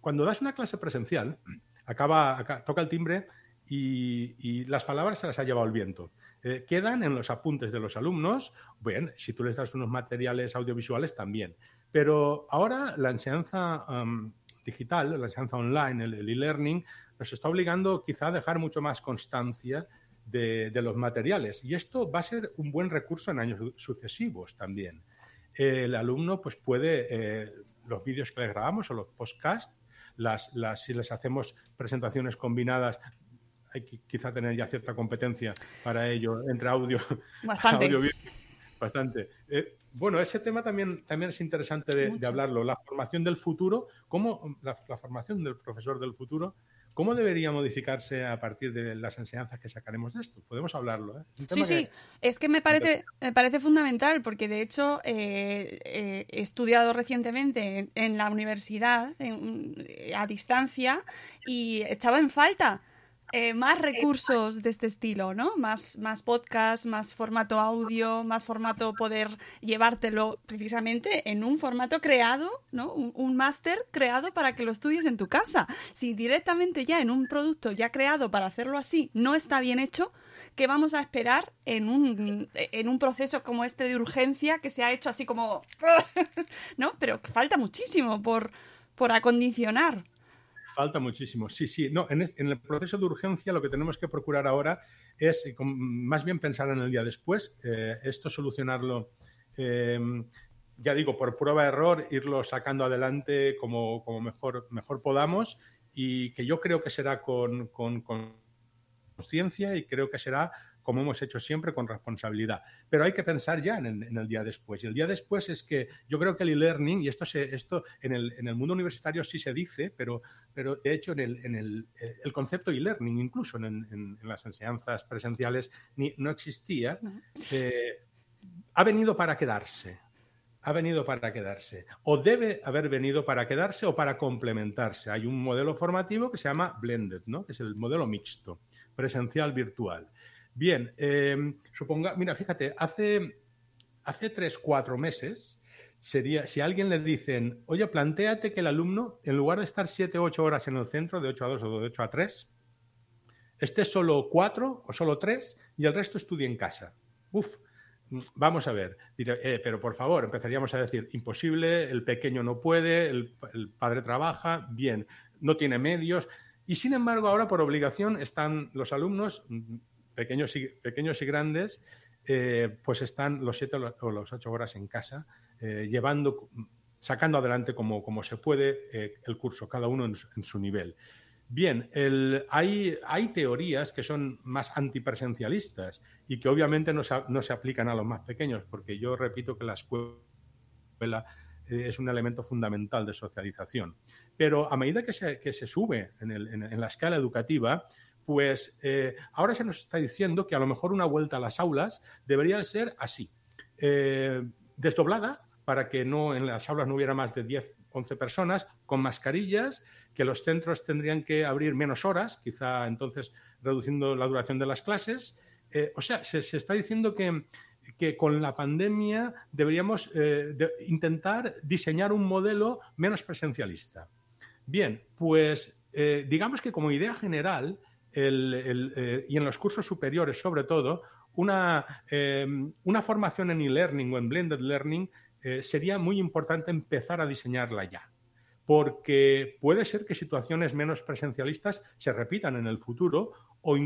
Cuando das una clase presencial, acaba, toca el timbre y, las palabras se las ha llevado el viento. Eh, quedan en los apuntes de los alumnos. Bien, si tú les das unos materiales audiovisuales también. Pero ahora la enseñanza digital, la enseñanza online, el e-learning, nos está obligando quizá a dejar mucho más constancia de, los materiales. Y esto va a ser un buen recurso en años sucesivos también. El alumno pues puede, eh, los vídeos que le grabamos o los podcasts, las, las, si les hacemos presentaciones combinadas, hay que quizá tener ya cierta competencia para ello entre audio, Bastante. bastante. Eh, bueno, ese tema también, también es interesante de, hablarlo. La formación del futuro, cómo la, la, formación del profesor del futuro ¿Cómo debería modificarse a partir de las enseñanzas que sacaremos de esto? Podemos hablarlo. ¿eh? Sí, sí, es que me parece, me parece fundamental porque de hecho eh, eh, he estudiado recientemente en, la universidad a distancia y echaba en falta eh, más recursos de este estilo, ¿no? Más, más podcast, más formato audio, más formato poder llevártelo precisamente en un formato creado, ¿no? Un, máster creado para que lo estudies en tu casa. Si directamente ya en un producto ya creado para hacerlo así no está bien hecho, ¿qué vamos a esperar en un, en un proceso como este de urgencia que se ha hecho así como... ¿no? Pero falta muchísimo por, por acondicionar. Falta muchísimo, sí, sí. No, en, el proceso de urgencia lo que tenemos que procurar ahora es más bien pensar en el día después, eh, esto solucionarlo, eh, ya digo, por prueba-error, irlo sacando adelante como, como, mejor, mejor podamos y que yo creo que será con, con, con conciencia y creo que será como hemos hecho siempre, con responsabilidad. Pero hay que pensar ya en el, día después. Y el día después es que yo creo que el e-learning, y esto, se, esto en, el, en el mundo universitario sí se dice, pero, pero de hecho en el, en el, el concepto e-learning, incluso en, las enseñanzas presenciales, ni, no existía, eh, ha venido para quedarse ha venido para quedarse o debe haber venido para quedarse o para complementarse. Hay un modelo formativo que se llama blended, ¿no? que es el modelo mixto, presencial virtual. Bien, em, suponga, mira, fíjate, hace, hace tres, cuatro meses, sería, si a alguien le dicen, oye, planteate que el alumno, en lugar de estar siete ocho horas en el centro, de ocho a dos o de ocho a tres, esté solo cuatro o solo tres y el resto estudie en casa. Uf, vamos a ver, eh, pero por favor, empezaríamos a decir, imposible, el pequeño no puede, el, padre trabaja, bien, no tiene medios. Y sin embargo, ahora por obligación están los alumnos pequeños y, pequeños y grandes, eh, pues están los siete o las ocho horas en casa, eh, llevando, sacando adelante como, como se puede eh, el curso, cada uno en su, nivel. Bien, hay, hay, teorías que son más antipresencialistas y que obviamente no se, no se, aplican a los más pequeños, porque yo repito que la escuela es un elemento fundamental de socialización. Pero a medida que se, que se sube en, el, en, la escala educativa, pues eh, ahora se nos está diciendo que a lo mejor una vuelta a las aulas debería ser así, eh, desdoblada para que no en las aulas no hubiera más de 10, 11 personas, con mascarillas, que los centros tendrían que abrir menos horas, quizá entonces reduciendo la duración de las clases. Eh, o sea, se, está diciendo que, que con la pandemia deberíamos de intentar diseñar un modelo menos presencialista. Bien, pues digamos que como idea general, eh, y en los cursos superiores sobre todo, una, una formación en e-learning o en blended learning sería muy importante empezar a diseñarla ya porque puede ser que situaciones menos presencialistas se repitan en el futuro o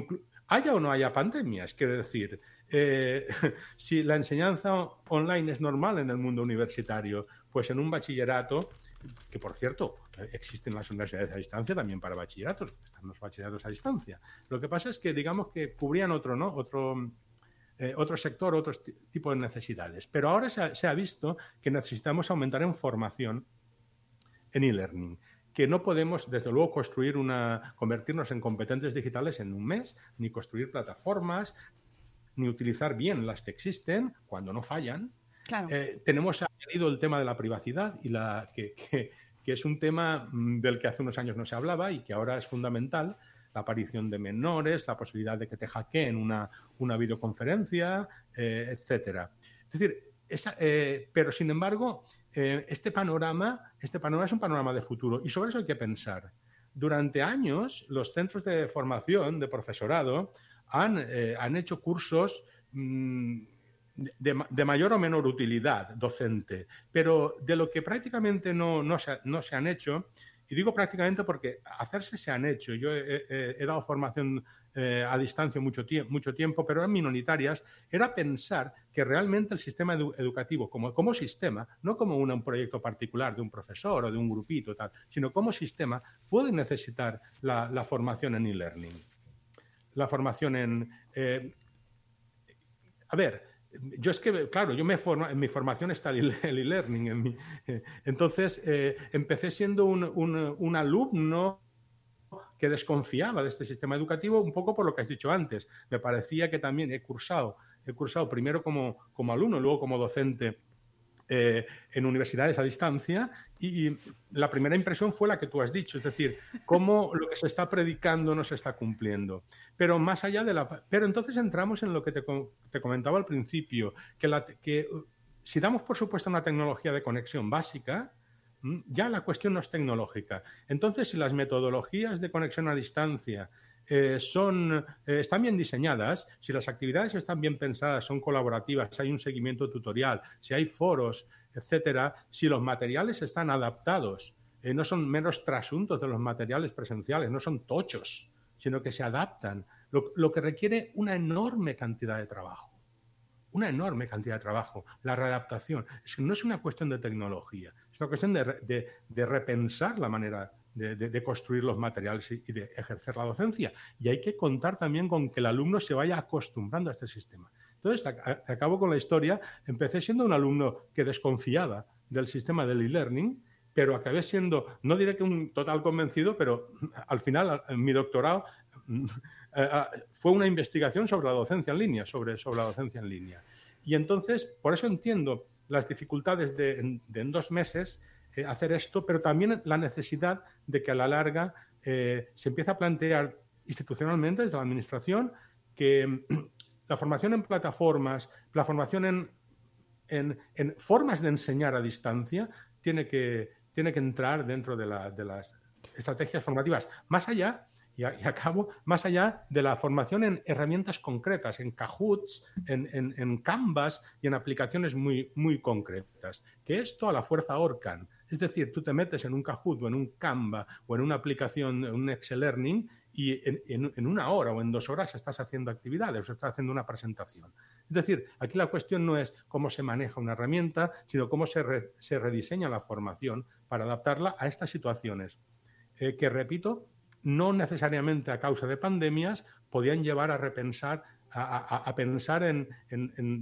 haya o no haya pandemias. Quiere decir, eh, si la enseñanza online es normal en el mundo universitario, pues en un bachillerato, que por cierto, existen las universidades a distancia también para bachilleratos, están los bachilleratos a distancia. Lo que pasa es que digamos que cubrían otro, ¿no? Otro, eh, otro sector, otro tipo de necesidades. Pero ahora se ha, visto que necesitamos aumentar en formación en e-learning que no podemos, desde luego, construir una, convertirnos en competentes digitales en un mes, ni construir plataformas, ni utilizar bien las que existen cuando no fallan. Eh, tenemos añadido el tema de la privacidad y que, es un tema mm, del que hace unos años no se hablaba y que ahora es fundamental. La aparición de menores, la posibilidad de que te hackeen una, una videoconferencia, eh, etcétera. Es decir, eh, pero sin embargo, eh, este panorama, este panorama es un panorama de futuro y sobre eso hay que pensar. Durante años, los centros de formación de profesorado han, han hecho cursos mmm, de, de, mayor o menor utilidad docente, pero de lo que prácticamente no, no, se, no se han hecho y digo prácticamente porque hacerse se han hecho. Yo he, dado formación eh, a distancia mucho, tie mucho, tiempo, pero eran minoritarias. Era pensar que realmente el sistema edu educativo, como, como, sistema, no como un proyecto particular de un profesor o de un grupito, tal, sino como sistema, puede necesitar la, la formación en e-learning. La formación en. Eh, a ver, yo es que, claro, yo me forma, en mi formación está el e-learning. Eh, entonces, eh, empecé siendo un, un, un, alumno que desconfiaba de este sistema educativo un poco por lo que has dicho antes. Me parecía que también he cursado, he cursado primero como, como alumno, luego como docente eh, en universidades a distancia y, y, la primera impresión fue la que tú has dicho, es decir, cómo lo que se está predicando no se está cumpliendo. Pero más allá de la... Pero entonces entramos en lo que te, te comentaba al principio, que, la, que si damos por supuesto una tecnología de conexión básica, ya la cuestión no es tecnológica. Entonces, si las metodologías de conexión a distancia eh, son, eh, están bien diseñadas, si las actividades están bien pensadas, son colaborativas, si hay un seguimiento tutorial, si hay foros, etcétera, si los materiales están adaptados, eh, no son menos trasuntos de los materiales presenciales, no son tochos, sino que se adaptan, lo, lo que requiere una enorme cantidad de trabajo. Una enorme cantidad de trabajo, la readaptación. No es una cuestión de tecnología, es una cuestión de, de repensar la manera de, construir los materiales y, de ejercer la docencia. Y hay que contar también con que el alumno se vaya acostumbrando a este sistema. Entonces, te acabo con la historia. Empecé siendo un alumno que desconfiaba del sistema del e-learning, pero acabé siendo, no diré que un total convencido, pero al final mi doctorado fue una investigación sobre la docencia en línea, sobre, sobre la docencia en línea. Y entonces, por eso entiendo las dificultades de, de en dos meses eh, hacer esto, pero también la necesidad de que a la larga eh, se empiece a plantear institucionalmente desde la Administración que la formación en plataformas, la formación en, en, en, formas de enseñar a distancia tiene que, tiene que entrar dentro de, la, de las estrategias formativas, más allá y, acabo, más allá de la formación en herramientas concretas, en Cahoots, en, en, en, Canvas y en aplicaciones muy, muy concretas. Que esto a la fuerza ahorcan. Es decir, tú te metes en un Kahoot o en un Canva o en una aplicación, un Excel Learning y en, en, en, una hora o en dos horas estás haciendo actividades o estás haciendo una presentación. Es decir, aquí la cuestión no es cómo se maneja una herramienta, sino cómo se, re, se rediseña la formación para adaptarla a estas situaciones. Eh, que repito, no necesariamente a causa de pandemias, podían llevar a repensar, a, pensar en,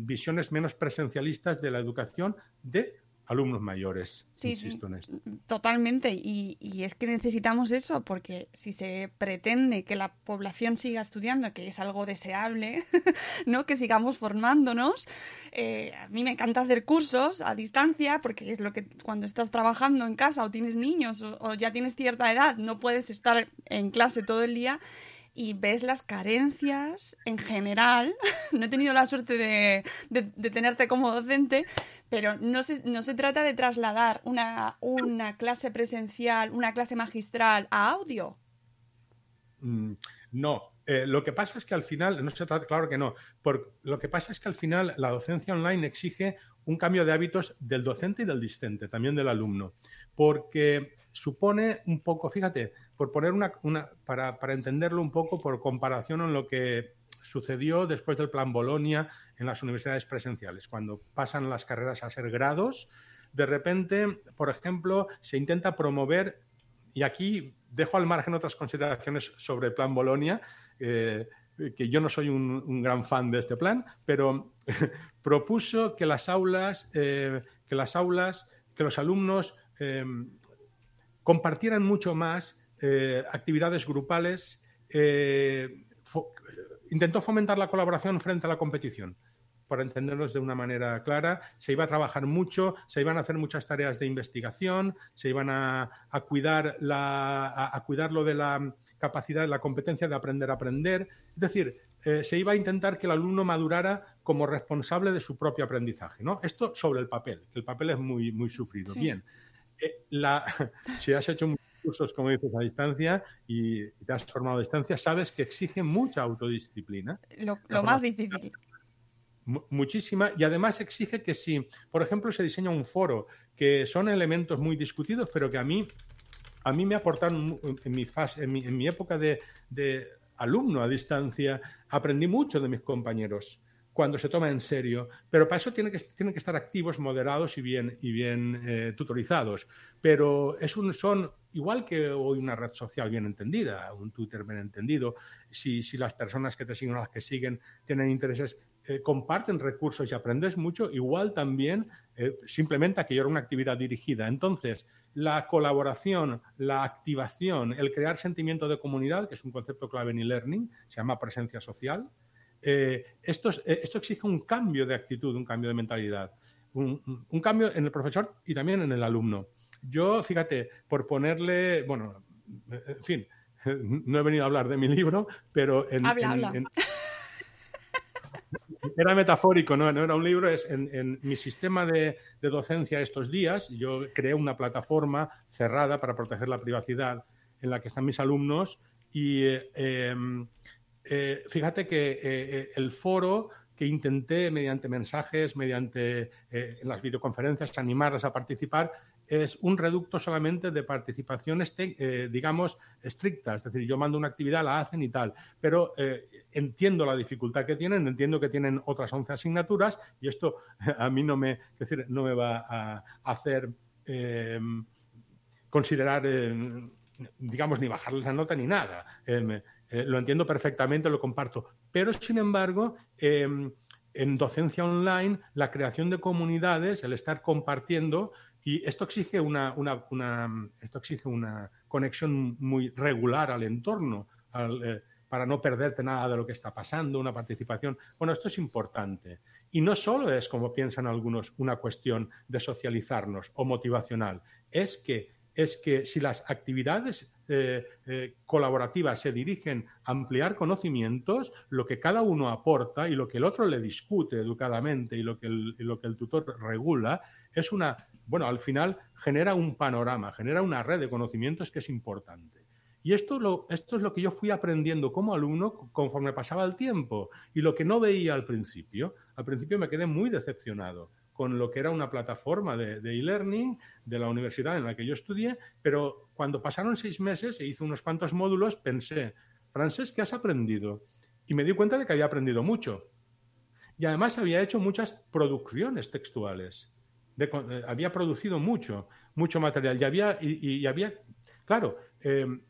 visiones menos presencialistas de la educación de alumnos mayores. Sí, insisto en esto. totalmente. Y, es que necesitamos eso, porque si se pretende que la población siga estudiando, que es algo deseable, ¿no? Que sigamos formándonos. Eh, a mí me encanta hacer cursos a distancia, porque es lo que cuando estás trabajando en casa o tienes niños o ya tienes cierta edad, no puedes estar en clase todo el día y ves las carencias en general. no he tenido la suerte de, tenerte como docente, pero no se, no se trata de trasladar una, una clase presencial, una clase magistral a audio. Mm, no, eh, lo que pasa es que al final, no se trata, claro que no, por, lo que pasa es que al final la docencia online exige un cambio de hábitos del docente y del discente, también del alumno, porque supone un poco, fíjate, por poner una, para, para, entenderlo un poco, por comparación con lo que sucedió después del plan Bolonia en las universidades presenciales, cuando pasan las carreras a ser grados, de repente, por ejemplo, se intenta promover, y aquí dejo al margen otras consideraciones sobre el plan Bolonia, eh, que yo no soy un, gran fan de este plan, pero propuso que las aulas, eh, que las aulas, que los alumnos eh, compartieran mucho más eh, actividades grupales, intentó fomentar la colaboración frente a la competición. Para entenderlos de una manera clara, se iba a trabajar mucho, se iban a hacer muchas tareas de investigación, se iban a, cuidar, la, a, cuidar lo de la capacidad, la competencia de aprender a aprender. Es decir, eh, se iba a intentar que el alumno madurara como responsable de su propio aprendizaje. ¿no? Esto sobre el papel, que el papel es muy, muy sufrido. Bien, la, si has hecho muchos cursos, como dices, a distancia y, te has formado a distancia, sabes que exige mucha autodisciplina. Lo, más difícil. Muchísima, y además exige que si, por ejemplo, se diseña un foro, que son elementos muy discutidos, pero que a mí, a mí me aportaron en mi, fase, en mi, época de, de alumno a distancia, aprendí mucho de mis compañeros cuando se toma en serio. Pero para eso tienen que, que estar activos, moderados y bien, y bien eh, tutorizados. Pero es un, son, igual que hoy una red social bien entendida, un Twitter bien entendido, si, si las personas que te siguen o las que siguen tienen intereses, eh, comparten recursos y aprendes mucho, igual también eh, simplemente aquello era una actividad dirigida. Entonces, la colaboración, la activación, el crear sentimiento de comunidad, que es un concepto clave en e-learning, se llama presencia social, eh, esto, eh, esto, exige un cambio de actitud, un cambio de mentalidad, un, cambio en el profesor y también en el alumno. Yo, fíjate, por ponerle, bueno, en fin, no he venido a hablar de mi libro, pero en, era metafórico, ¿no? no era un libro, es en, mi sistema de, docencia estos días, yo creé una plataforma cerrada para proteger la privacidad en la que están mis alumnos y eh, em, eh, fíjate que eh, eh, el foro que intenté mediante mensajes, mediante las videoconferencias, animarlas a participar, es un reducto solamente de participaciones, digamos, estrictas. Es decir, yo mando una actividad, la hacen y tal. Pero entiendo la dificultad que tienen, entiendo que tienen otras 11 asignaturas y esto a mí no me, decir, no me va a hacer considerar, digamos, ni bajarles la nota ni nada. Eh, lo entiendo perfectamente, lo comparto. Pero, sin embargo, em, en docencia online, la creación de comunidades, el estar compartiendo, y esto exige una, esto exige una conexión muy regular al entorno, eh, para no perderte nada de lo que está pasando, una participación. Bueno, esto es importante. Y no solo es, como piensan algunos, una cuestión de socializarnos o motivacional, es que, es que si las actividades eh, eh, colaborativas se dirigen a ampliar conocimientos, lo que cada uno aporta y lo que el otro le discute educadamente y lo que el, lo que el tutor regula, es una, bueno, al final genera un panorama, genera una red de conocimientos que es importante. Y esto, lo, esto es lo que yo fui aprendiendo como alumno conforme pasaba el tiempo y lo que no veía al principio. Al principio me quedé muy decepcionado con lo que era una plataforma de e-learning de, la universidad en la que yo estudié, pero cuando pasaron seis meses e hice unos cuantos módulos, pensé, francés, ¿qué has aprendido? Y me di cuenta de que había aprendido mucho. Y además había hecho muchas producciones textuales. Eh, había producido mucho, mucho material. Y había, y, había claro, em,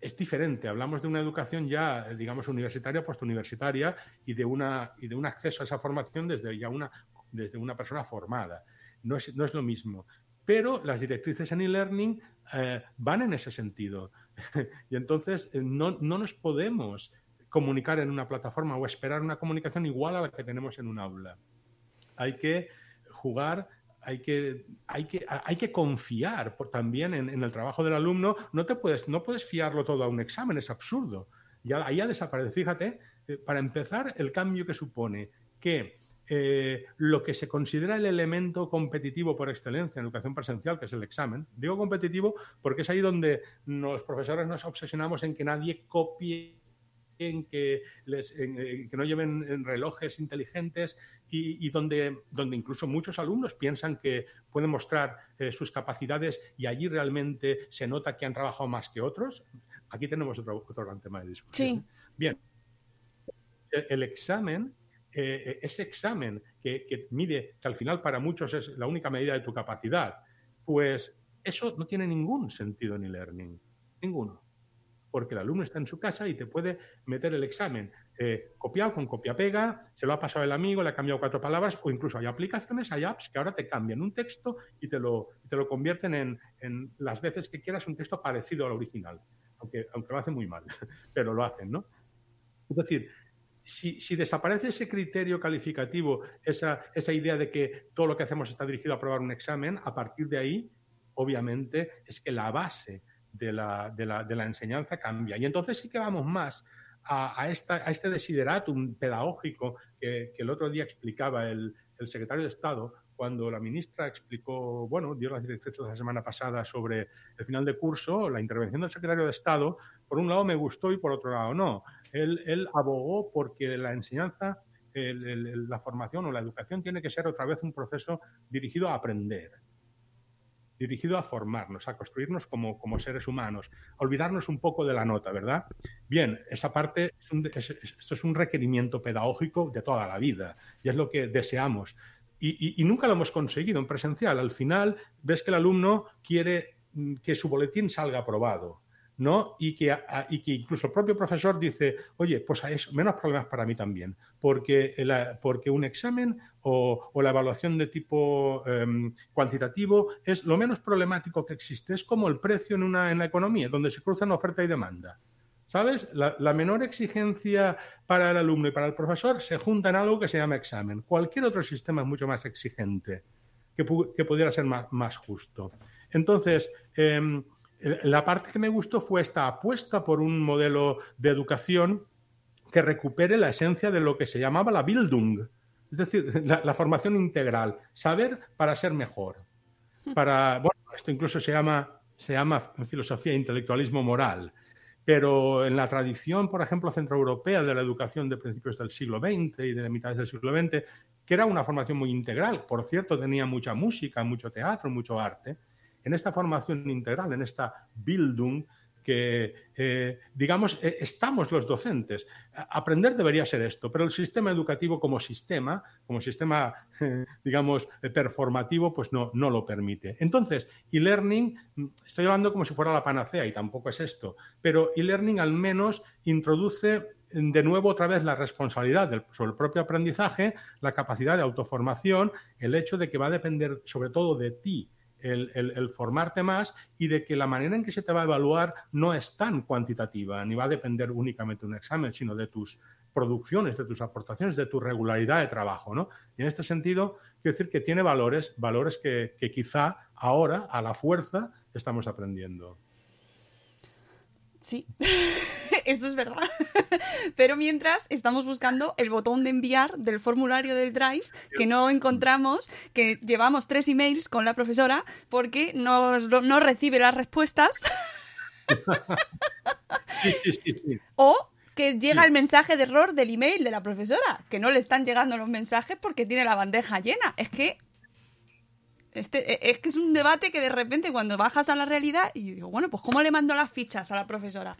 es diferente. Hablamos de una educación ya, eh, digamos, universitaria, postuniversitaria y de, una, y de un acceso a esa formación desde ya una, desde una persona formada. No es, no es lo mismo. Pero las directrices en e-learning eh, van en ese sentido. y entonces eh, no, no nos podemos comunicar en una plataforma o esperar una comunicación igual a la que tenemos en un aula. Hay que jugar hay que, hay que, hay que confiar también en, el trabajo del alumno. No, te puedes, no puedes fiarlo todo a un examen, es absurdo. Ya, ahí ya desaparece. Fíjate, eh, para empezar, el cambio que supone que eh, lo que se considera el elemento competitivo por excelencia en educación presencial, que es el examen. Digo competitivo porque es ahí donde los profesores nos obsesionamos en que nadie copie en que, les, que no lleven relojes inteligentes y, donde, donde incluso muchos alumnos piensan que pueden mostrar eh, sus capacidades y allí realmente se nota que han trabajado más que otros. Aquí tenemos otro, otro gran tema de discusión. Bien, el, examen, eh, ese examen que, que mide, que al final para muchos es la única medida de tu capacidad, pues eso no tiene ningún sentido en e-learning, ninguno porque el alumno está en su casa y te puede meter el examen eh, copiado con copia-pega, se lo ha pasado el amigo, le ha cambiado cuatro palabras, o incluso hay aplicaciones, hay apps que ahora te cambian un texto y te lo, te lo convierten en, las veces que quieras un texto parecido al original, aunque, aunque lo hacen muy mal, pero lo hacen, ¿no? Es decir, si, desaparece ese criterio calificativo, esa, idea de que todo lo que hacemos está dirigido a aprobar un examen, a partir de ahí, obviamente, es que la base de la, enseñanza cambia. Y entonces sí que vamos más a, este desideratum pedagógico que, que, el otro día explicaba el, el, secretario de Estado cuando la ministra explicó, bueno, dio las directrices la semana pasada sobre el final de curso, la intervención del secretario de Estado, por un lado me gustó y por otro lado no. Él, abogó porque la enseñanza, la formación o la educación tiene que ser otra vez un proceso dirigido a aprender dirigido a formarnos, a construirnos como, como, seres humanos, a olvidarnos un poco de la nota, ¿verdad? Bien, esa parte, es un, es, esto es un requerimiento pedagógico de toda la vida y es lo que deseamos. Y, y, y, nunca lo hemos conseguido en presencial. Al final ves que el alumno quiere mm, que su boletín salga aprobado. ¿No? Y que, y que incluso el propio profesor dice, oye, pues menos problemas para mí también, porque, la, porque un examen o, la evaluación de tipo eh, cuantitativo es lo menos problemático que existe, es como el precio en, una, en la economía, donde se cruzan oferta y demanda. ¿Sabes? La, menor exigencia para el alumno y para el profesor se junta en algo que se llama examen. Cualquier otro sistema es mucho más exigente, que, que pudiera ser más, más justo. Entonces, eh, la parte que me gustó fue esta apuesta por un modelo de educación que recupere la esencia de lo que se llamaba la Bildung, es decir, la, formación integral, saber para ser mejor. Para, bueno, esto incluso se llama, se llama en filosofía intelectualismo moral, pero en la tradición, por ejemplo, centroeuropea de la educación de principios del siglo XX y de la mitad del siglo XX, que era una formación muy integral, por cierto, tenía mucha música, mucho teatro, mucho arte, en esta formación integral, en esta Bildung, que, eh, digamos, eh, estamos los docentes. Aprender debería ser esto, pero el sistema educativo como sistema, como sistema, eh, digamos, performativo, pues no, no lo permite. Entonces, e-learning, estoy hablando como si fuera la panacea y tampoco es esto, pero e-learning al menos introduce de nuevo otra vez la responsabilidad sobre el propio aprendizaje, la capacidad de autoformación, el hecho de que va a depender sobre todo de ti el, el, formarte más y de que la manera en que se te va a evaluar no es tan cuantitativa, ni va a depender únicamente de un examen, sino de tus producciones, de tus aportaciones, de tu regularidad de trabajo. ¿no? Y en este sentido, quiero decir que tiene valores, valores que, que quizá ahora, a la fuerza, estamos aprendiendo. Sí, eso es verdad. Pero mientras estamos buscando el botón de enviar del formulario del Drive que no encontramos, que llevamos tres emails con la profesora porque no, no recibe las respuestas. Sí, sí, sí, o que llega el mensaje de error del email de la profesora, que no le están llegando los mensajes porque tiene la bandeja llena. Es que este, e, es que es un debate que de repente cuando bajas a la realidad y digo, bueno, pues ¿cómo le mando las fichas a la profesora?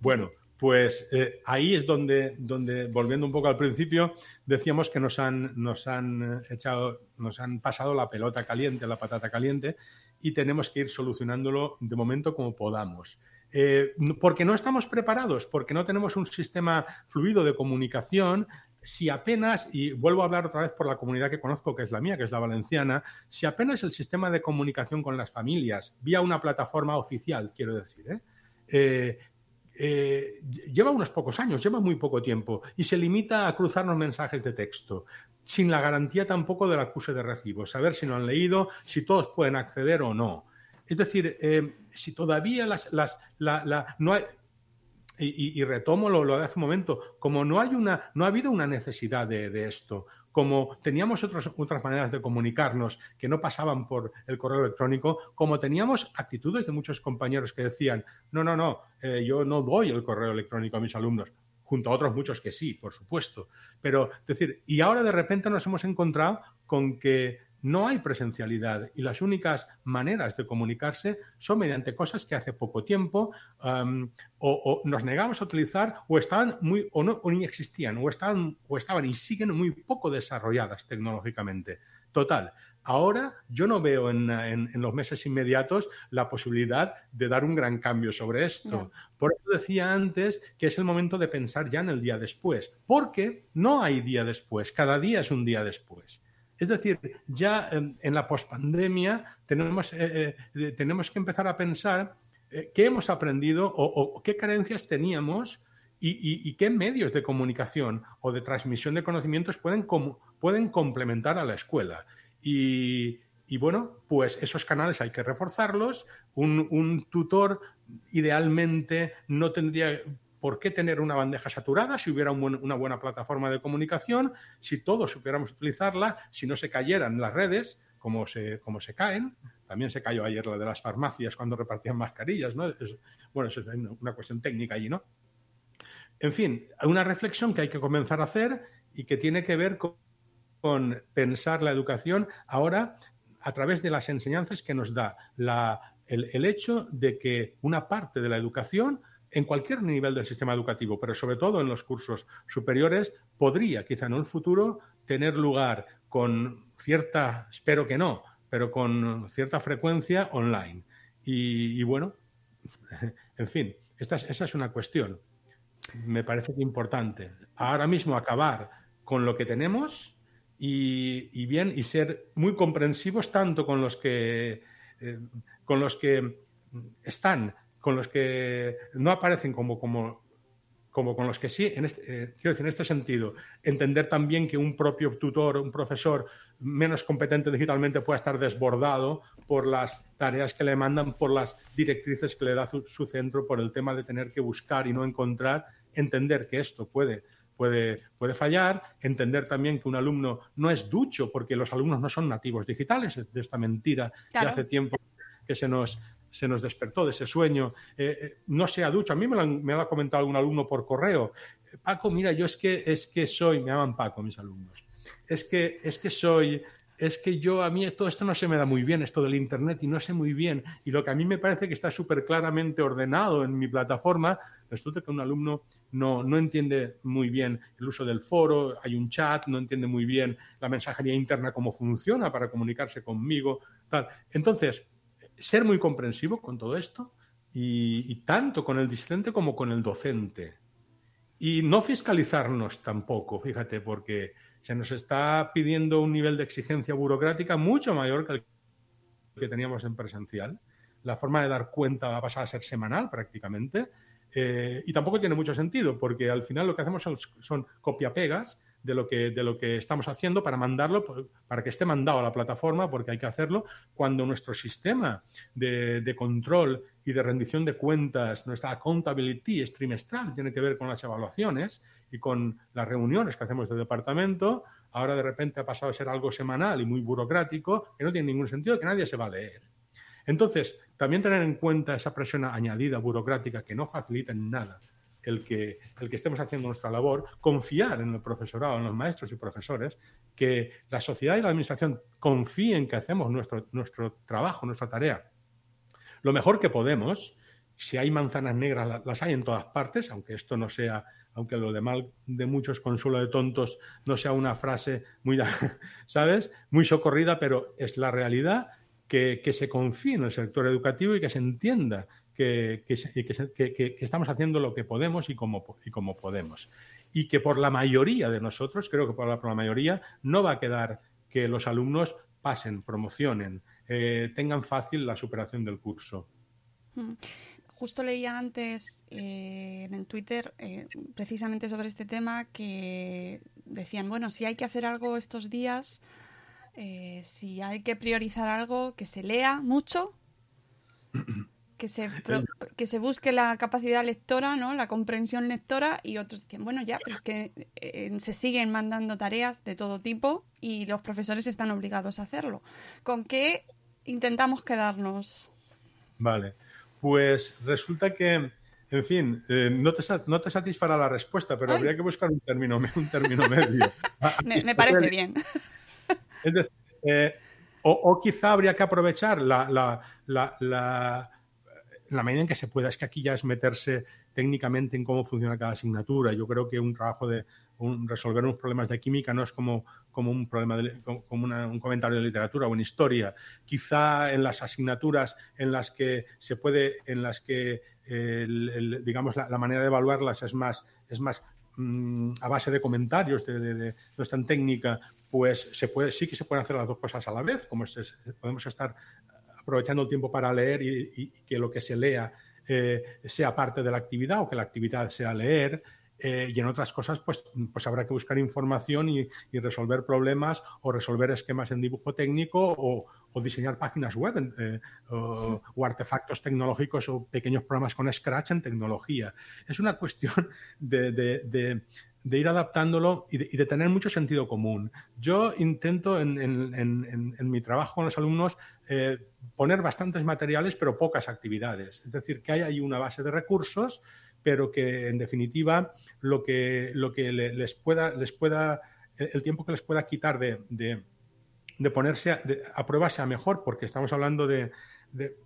Bueno, pues eh, ahí es donde, donde, volviendo un poco al principio, decíamos que nos han, nos han echado, nos han pasado la pelota caliente, la patata caliente, y tenemos que ir solucionándolo de momento como podamos. Eh, porque no estamos preparados, porque no tenemos un sistema fluido de comunicación, si apenas, y vuelvo a hablar otra vez por la comunidad que conozco, que es la mía, que es la valenciana, si apenas el sistema de comunicación con las familias, vía una plataforma oficial, quiero decir, ¿eh? Eh, eh, lleva unos pocos años, lleva muy poco tiempo, y se limita a cruzarnos mensajes de texto, sin la garantía tampoco del acuse de recibo, saber si lo han leído, si todos pueden acceder o no. Es decir, si todavía las, las, no hay, y, retomo lo, de hace un momento, como no hay una, no ha habido una necesidad de, esto, como teníamos otras maneras de comunicarnos que no pasaban por el correo electrónico, como teníamos actitudes de muchos compañeros que decían, no, no, no, eh, yo no doy el correo electrónico a mis alumnos, junto a otros muchos que sí, por supuesto. Pero, es decir, y ahora de repente nos hemos encontrado con que no hay presencialidad y las únicas maneras de comunicarse son mediante cosas que hace poco tiempo o, nos negamos a utilizar o estaban muy o no o ni existían o estaban o estaban y siguen muy poco desarrolladas tecnológicamente. Total. Ahora yo no veo en, los meses inmediatos la posibilidad de dar un gran cambio sobre esto. Por eso decía antes que es el momento de pensar ya en el día después, porque no hay día después, cada día es un día después. Es decir, ya en, la pospandemia tenemos, eh, eh, tenemos que empezar a pensar eh, qué hemos aprendido o, qué carencias teníamos y, qué medios de comunicación o de transmisión de conocimientos pueden, pueden complementar a la escuela. Y, bueno, pues esos canales hay que reforzarlos. un tutor idealmente no tendría ¿Por qué tener una bandeja saturada si hubiera una buena plataforma de comunicación, si todos supiéramos utilizarla, si no se cayeran las redes como se, como se caen? También se cayó ayer la de las farmacias cuando repartían mascarillas, ¿no? bueno, eso es una cuestión técnica allí, ¿no? En fin, una reflexión que hay que comenzar a hacer y que tiene que ver con, pensar la educación ahora a través de las enseñanzas que nos da el hecho de que una parte de la educación en cualquier nivel del sistema educativo, pero sobre todo en los cursos superiores, podría quizá en un futuro tener lugar con cierta, espero que no, pero con cierta frecuencia online. Y, bueno, en fin, esa es una cuestión. Me parece que importante. Ahora mismo acabar con lo que tenemos y, bien, y ser muy comprensivos tanto con los que, eh, con los que están con los que no aparecen como, como, como con los que sí, en este, eh, quiero decir, en este sentido, entender también que un propio tutor, un profesor menos competente digitalmente pueda estar desbordado por las tareas que le mandan, por las directrices que le da su, centro, por el tema de tener que buscar y no encontrar, entender que esto puede Puede, puede, fallar, entender también que un alumno no es ducho porque los alumnos no son nativos digitales, de esta mentira que hace tiempo que se nos, se nos despertó de ese sueño, eh, eh, no sea ducho. A mí me lo, me ha comentado algún alumno por correo. Paco, mira, yo es que, es que soy, me llaman Paco mis alumnos, es que, es que soy, es que yo, a mí todo esto no se me da muy bien, esto del Internet, y no sé muy bien. Y lo que a mí me parece que está súper claramente ordenado en mi plataforma, resulta que un alumno no, no entiende muy bien el uso del foro, hay un chat, no entiende muy bien la mensajería interna, cómo funciona para comunicarse conmigo, tal. Entonces, ser muy comprensivo con todo esto y, tanto con el discente como con el docente. Y no fiscalizarnos tampoco, fíjate, porque se nos está pidiendo un nivel de exigencia burocrática mucho mayor que el que teníamos en presencial. La forma de dar cuenta va a pasar a ser semanal prácticamente. Eh, y tampoco tiene mucho sentido, porque al final lo que hacemos son, son copia-pegas de lo que, de lo que estamos haciendo para mandarlo, para que esté mandado a la plataforma, porque hay que hacerlo cuando nuestro sistema de, control y de rendición de cuentas, nuestra accountability es trimestral, tiene que ver con las evaluaciones y con las reuniones que hacemos de departamento, ahora de repente ha pasado a ser algo semanal y muy burocrático, que no tiene ningún sentido, que nadie se va a leer. Entonces, también tener en cuenta esa presión añadida burocrática que no facilita en nada el que, el que estemos haciendo nuestra labor, confiar en el profesorado, en los maestros y profesores, que la sociedad y la administración confíen que hacemos nuestro, nuestro trabajo, nuestra tarea, lo mejor que podemos. Si hay manzanas negras, las hay en todas partes, aunque esto no sea, aunque lo de mal de muchos consuelo de tontos no sea una frase muy, ¿sabes? Muy socorrida, pero es la realidad que, que se confíe en el sector educativo y que se entienda que, que, que, que, estamos haciendo lo que podemos y como, y como podemos. Y que por la mayoría de nosotros, creo que por la, por la mayoría, no va a quedar que los alumnos pasen, promocionen, eh, tengan fácil la superación del curso. Mm. Justo leía antes eh, en el Twitter eh, precisamente sobre este tema que decían, bueno, si hay que hacer algo estos días, si hay que priorizar algo, que se lea mucho, que se, que se busque la capacidad lectora, ¿no? la comprensión lectora, y otros decían, bueno, ya, pero es que eh, se siguen mandando tareas de todo tipo y los profesores están obligados a hacerlo. ¿Con qué intentamos quedarnos? Vale, pues resulta que, en fin, eh, no, te, no te satisfará la respuesta, pero habría que buscar un término, un término medio. me, parece bien. Es decir, eh, o, quizá habría que aprovechar la, la, la, la, medida en que se pueda. Es que aquí ya es meterse técnicamente en cómo funciona cada asignatura. Yo creo que un trabajo de resolver unos problemas de química no es como, como un problema como un comentario de literatura o en historia. Quizá en las asignaturas en las que se puede, en las que digamos la, manera de evaluarlas es más, es más mm, a base de comentarios, de, de, no es tan técnica, pues se puede, sí que se pueden hacer las dos cosas a la vez, como podemos estar aprovechando el tiempo para leer y, que lo que se lea eh, sea parte de la actividad o que la actividad sea leer. Eh, y en otras cosas, pues, pues habrá que buscar información y, resolver problemas o resolver esquemas en dibujo técnico o, diseñar páginas web eh, o, artefactos tecnológicos o pequeños programas con Scratch en tecnología. Es una cuestión de de ir adaptándolo y de, tener mucho sentido común. Yo intento en, mi trabajo con los alumnos eh, poner bastantes materiales, pero pocas actividades. Es decir, que hay ahí una base de recursos, pero que en definitiva lo que, lo que les pueda, les pueda, el tiempo que les pueda quitar de, de, ponerse a, prueba sea mejor, porque estamos hablando de,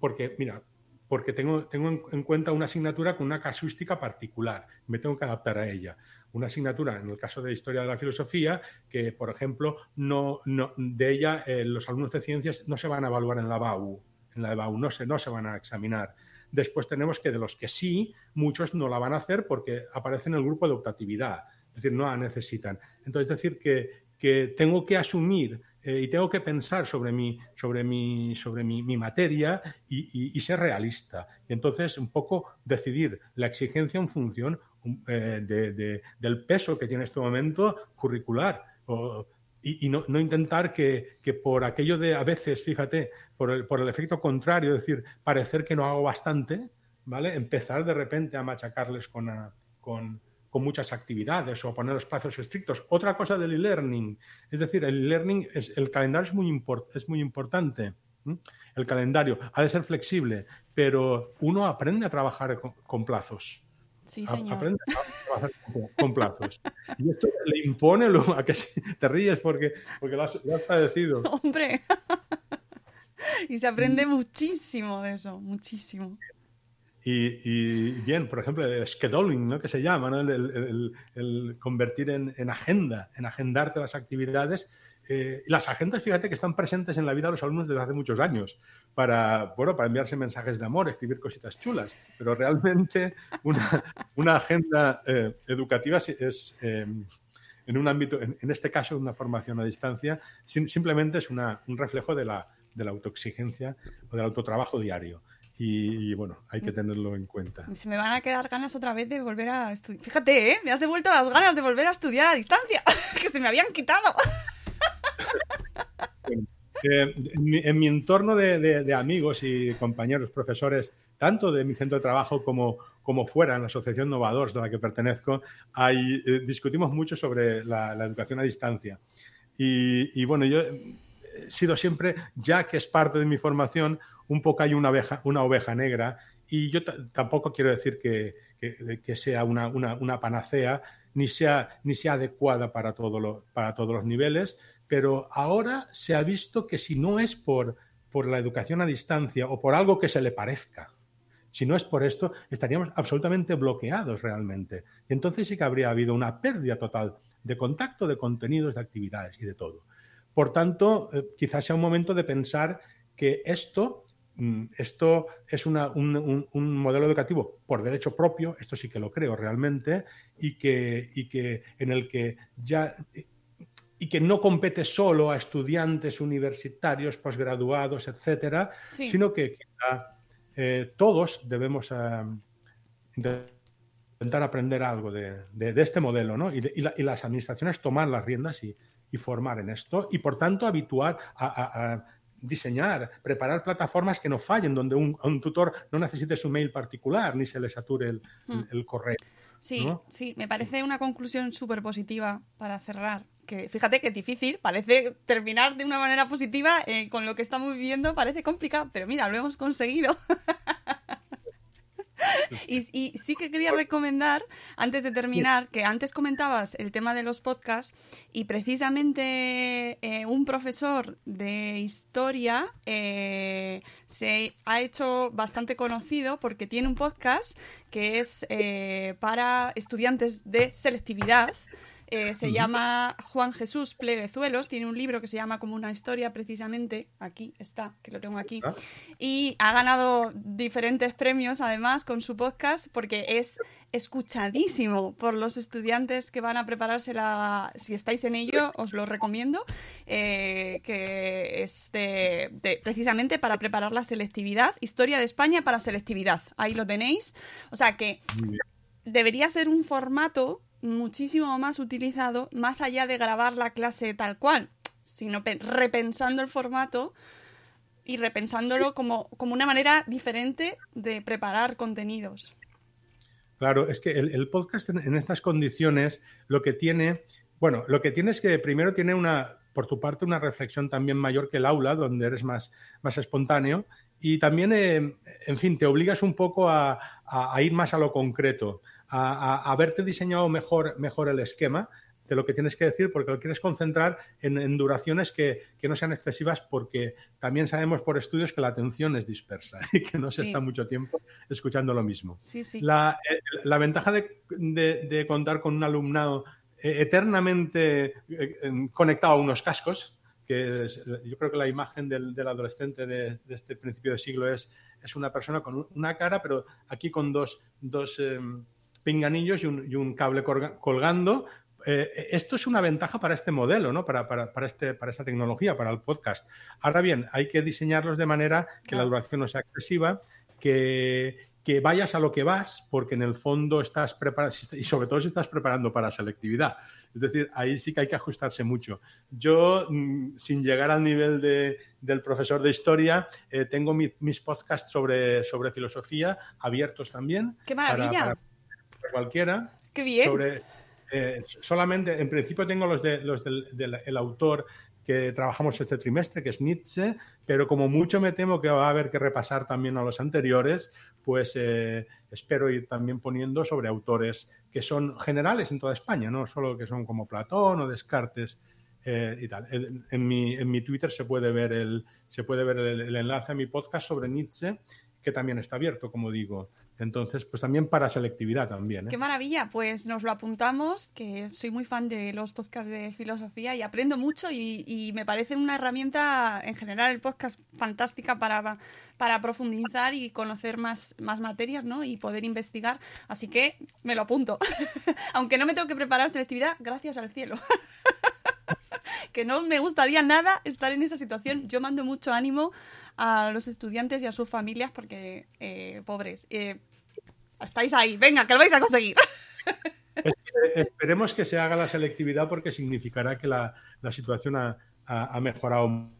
porque, mira, porque tengo, tengo en cuenta una asignatura con una casuística particular, me tengo que adaptar a ella una asignatura, en el caso de Historia de la Filosofía, que, por ejemplo, no, no de ella eh, los alumnos de ciencias no se van a evaluar en la BAU, en la BAU no se, no se van a examinar. Después tenemos que de los que sí, muchos no la van a hacer porque aparecen en el grupo de optatividad, es decir, no la necesitan. Entonces, es decir, que, que tengo que asumir eh, y tengo que pensar sobre mi, sobre sobre mi, materia y, y, ser realista. Y entonces, un poco decidir la exigencia en función eh, del peso que tiene este momento curricular. y, no, intentar que, por aquello de, a veces, fíjate, por el, efecto contrario, es decir, parecer que no hago bastante, ¿vale? Empezar de repente a machacarles con, muchas actividades o poner los plazos estrictos. Otra cosa del e-learning, es decir, el e-learning, el calendario es muy importante. El calendario ha de ser flexible, pero uno aprende a trabajar con plazos. Sí, señor. Aprende a trabajar con, plazos. Y esto le impone lo, a que te ríes porque, porque lo, has, padecido. Hombre. y se aprende muchísimo de eso, muchísimo. Y, bien, por ejemplo, el scheduling, ¿no? que se llama, ¿no? el, convertir en, en, agenda, en agendarte las actividades eh, las agendas, fíjate que están presentes en la vida de los alumnos desde hace muchos años para, bueno, para enviarse mensajes de amor, escribir cositas chulas, pero realmente una, una agenda eh, educativa es, eh, en un ámbito, en, este caso una formación a distancia, simplemente es una, un reflejo de la, de la autoexigencia o del autotrabajo diario. Y, bueno, hay que tenerlo en cuenta. Se me van a quedar ganas otra vez de volver a estudiar. Fíjate, ¿eh? me has devuelto las ganas de volver a estudiar a distancia, que se me habían quitado. Eh, en, mi, entorno de, amigos y compañeros, profesores, tanto de mi centro de trabajo como, como fuera, en la Asociación Novadores de la que pertenezco, hay, eh, discutimos mucho sobre la, educación a distancia. Y, bueno, yo he sido siempre, ya que es parte de mi formación, un poco hay una oveja, una oveja negra y yo tampoco quiero decir que, que, sea una, una, una, panacea ni sea, ni sea adecuada para, todo para todos los niveles, pero ahora se ha visto que si no es por, por la educación a distancia o por algo que se le parezca, si no es por esto, estaríamos absolutamente bloqueados realmente. Y entonces sí que habría habido una pérdida total de contacto, de contenidos, de actividades y de todo. Por tanto, eh, quizás sea un momento de pensar que esto mm, esto es un, un- un modelo educativo por derecho propio, esto sí que lo creo realmente, y que, y que en el que ya y que no compete solo a estudiantes universitarios, posgraduados, etcétera, Sí. sino que quizá, eh, todos debemos eh, intentar aprender algo de, de- de este modelo, ¿no? Y, de- y la- y las administraciones tomar las riendas y, y formar en esto, y por tanto habituar a, a- a diseñar, preparar plataformas que no fallen, donde un, un tutor no necesite su mail particular ni se le sature el, Hmm. el correo. Sí, ¿no? sí, me parece una conclusión súper positiva para cerrar. Que fíjate que es difícil, parece terminar de una manera positiva eh, con lo que estamos viviendo, parece complicado, pero mira, lo hemos conseguido. y, y sí que quería recomendar, antes de terminar, que antes comentabas el tema de los podcasts y precisamente eh, un profesor de historia eh, se ha hecho bastante conocido porque tiene un podcast que es eh, para estudiantes de selectividad. Eh, se llama Juan Jesús Pleguezuelos, tiene un libro que se llama como una historia precisamente, aquí está, que lo tengo aquí, Ah. y ha ganado diferentes premios además con su podcast porque es escuchadísimo por los estudiantes que van a prepararse la... Si estáis en ello, os lo recomiendo, eh, que es de- de- precisamente para preparar la selectividad, Historia de España para selectividad, ahí lo tenéis. O sea que debería ser un formato muchísimo más utilizado, más allá de grabar la clase tal cual, sino pe- repensando el formato y repensándolo como, como una manera diferente de preparar contenidos. Claro, es que el, el podcast en, en estas condiciones lo que tiene, bueno, lo que tiene es que primero tiene una, por tu parte, una reflexión también mayor que el aula, donde eres más, más espontáneo, y también, eh, en fin, te obligas un poco a, a- a ir más a lo concreto, a, a- haberte diseñado mejor, mejor el esquema de lo que tienes que decir, porque lo quieres concentrar en, en duraciones que, que no sean excesivas, porque también sabemos por estudios que la atención es dispersa y que no se Sí. está mucho tiempo escuchando lo mismo. Sí, sí. La, eh, la ventaja de, de- de contar con un alumnado eh, eternamente eh, conectado a unos cascos, que es- yo creo que la imagen del, del adolescente de, de este principio de siglo es, es una persona con un- una cara, pero aquí con dos, dos em, pinganillos y un, y un cable colga- colgando. Eh, esto es una ventaja para este modelo, ¿no? para, para, para, este, para esta tecnología, para el podcast. Ahora bien, hay que diseñarlos de manera que la duración no sea excesiva, que, que vayas a lo que vas, porque en el fondo estás preparando, y sobre todo si estás preparando para selectividad. Es decir, ahí sí que hay que ajustarse mucho. Yo, mm, sin llegar al nivel de- del profesor de historia, eh, tengo mi- mis podcasts sobre, sobre filosofía abiertos también. ¡Qué maravilla! para- para cualquiera. ¡Qué bien! Sobre, eh, solamente, en principio tengo los de los del, del- el autor que trabajamos este trimestre, que es Nietzsche, pero como mucho me temo que va a haber que repasar también a los anteriores, pues eh, espero ir también poniendo sobre autores que son generales en toda España, no solo que son como Platón o Descartes eh, y tal. En, en mi, en mi Twitter se puede ver, el, se puede ver el, el enlace a mi podcast sobre Nietzsche, que también está abierto, como digo. Entonces, pues también para selectividad también. ¿eh? ¡Qué maravilla! Pues nos lo apuntamos, que soy muy fan de los podcasts de filosofía y aprendo mucho y, me parece una herramienta, en general, el podcast fantástica para, para profundizar y conocer más, más materias ¿no? y poder investigar. Así que me lo apunto. Aunque no me tengo que preparar selectividad, gracias al cielo. que no me gustaría nada estar en esa situación. Yo mando mucho ánimo a los estudiantes y a sus familias porque, eh, pobres, eh, estáis ahí. Venga, que lo vais a conseguir. Que esperemos que se haga la selectividad porque significará que la, la situación ha, mejorado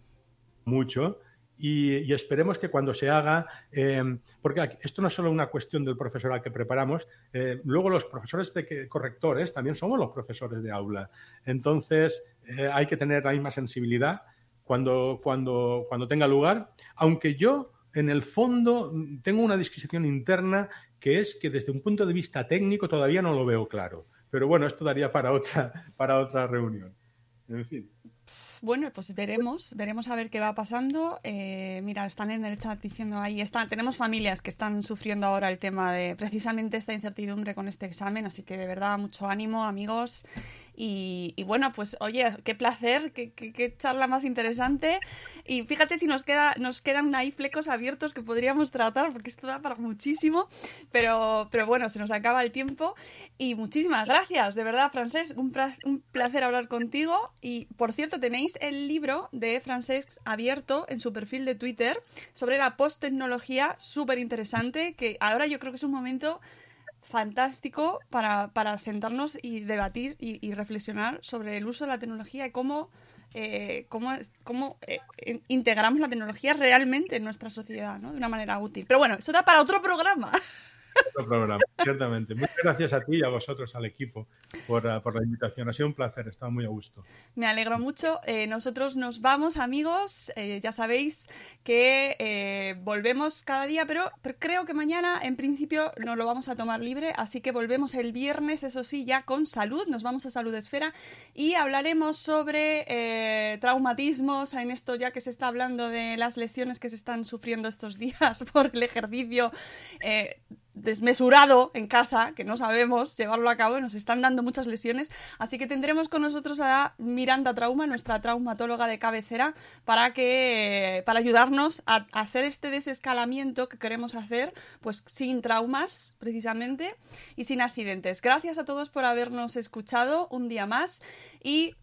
mucho y, esperemos que cuando se haga, eh, porque esto no es solo una cuestión del profesor al que preparamos, eh, luego los profesores de correctores también somos los profesores de aula. Entonces eh, hay que tener la misma sensibilidad cuando, cuando, cuando tenga lugar, aunque yo en el fondo tengo una disquisición interna que es que desde un punto de vista técnico todavía no lo veo claro. Pero bueno, esto daría para otra, para otra reunión. En fin. Bueno, pues veremos, veremos a ver qué va pasando. Eh, mira, están en el chat diciendo ahí, están, tenemos familias que están sufriendo ahora el tema de precisamente esta incertidumbre con este examen, así que de verdad mucho ánimo, amigos. Y, bueno, pues oye, qué placer, qué, charla más interesante. Y fíjate si nos, queda, nos quedan ahí flecos abiertos que podríamos tratar, porque esto da para muchísimo. Pero, pero bueno, se nos acaba el tiempo. Y muchísimas gracias, de verdad, Francesc. Un, placer hablar contigo. Y por cierto, tenéis el libro de Francesc abierto en su perfil de Twitter sobre la post-tecnología, súper interesante. Que ahora yo creo que es un momento fantástico para, para sentarnos y debatir y, reflexionar sobre el uso de la tecnología y cómo, eh, cómo, cómo, eh, in- integramos la tecnología realmente en nuestra sociedad, ¿no? De una manera útil. Pero bueno, eso da para otro programa. Otro programa, ciertamente. Muchas gracias a ti y a vosotros, al equipo, por, ah, por la invitación. Ha sido un placer, estaba muy a gusto. Me alegro mucho. Eh, nosotros nos vamos, amigos. Eh, ya sabéis que eh, volvemos cada día, pero, creo que mañana, en principio, nos lo vamos a tomar libre. Así que volvemos el viernes, eso sí, ya con salud. Nos vamos a Salud Esfera y hablaremos sobre traumatismos. En esto, ya que se está hablando de las lesiones que se están sufriendo estos días por el ejercicio. Desmesurado en casa, que no sabemos llevarlo a cabo, nos están dando muchas lesiones, así que tendremos con nosotros a Miranda Trauma, nuestra traumatóloga de cabecera, para que para ayudarnos a hacer este desescalamiento que queremos hacer, pues sin traumas precisamente y sin accidentes. Gracias a todos por habernos escuchado un día más y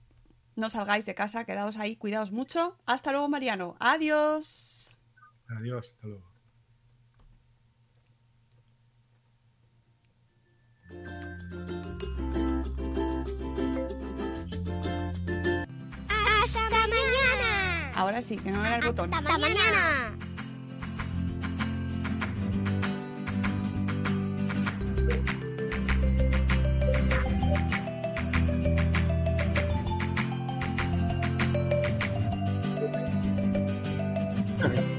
no salgáis de casa, quedaos ahí, cuidaos mucho. Hasta luego, Mariano. Adiós. Adiós, hasta luego. Mañana! Ahora sí, que no era el botón. ¡Hasta mañana! Gracias.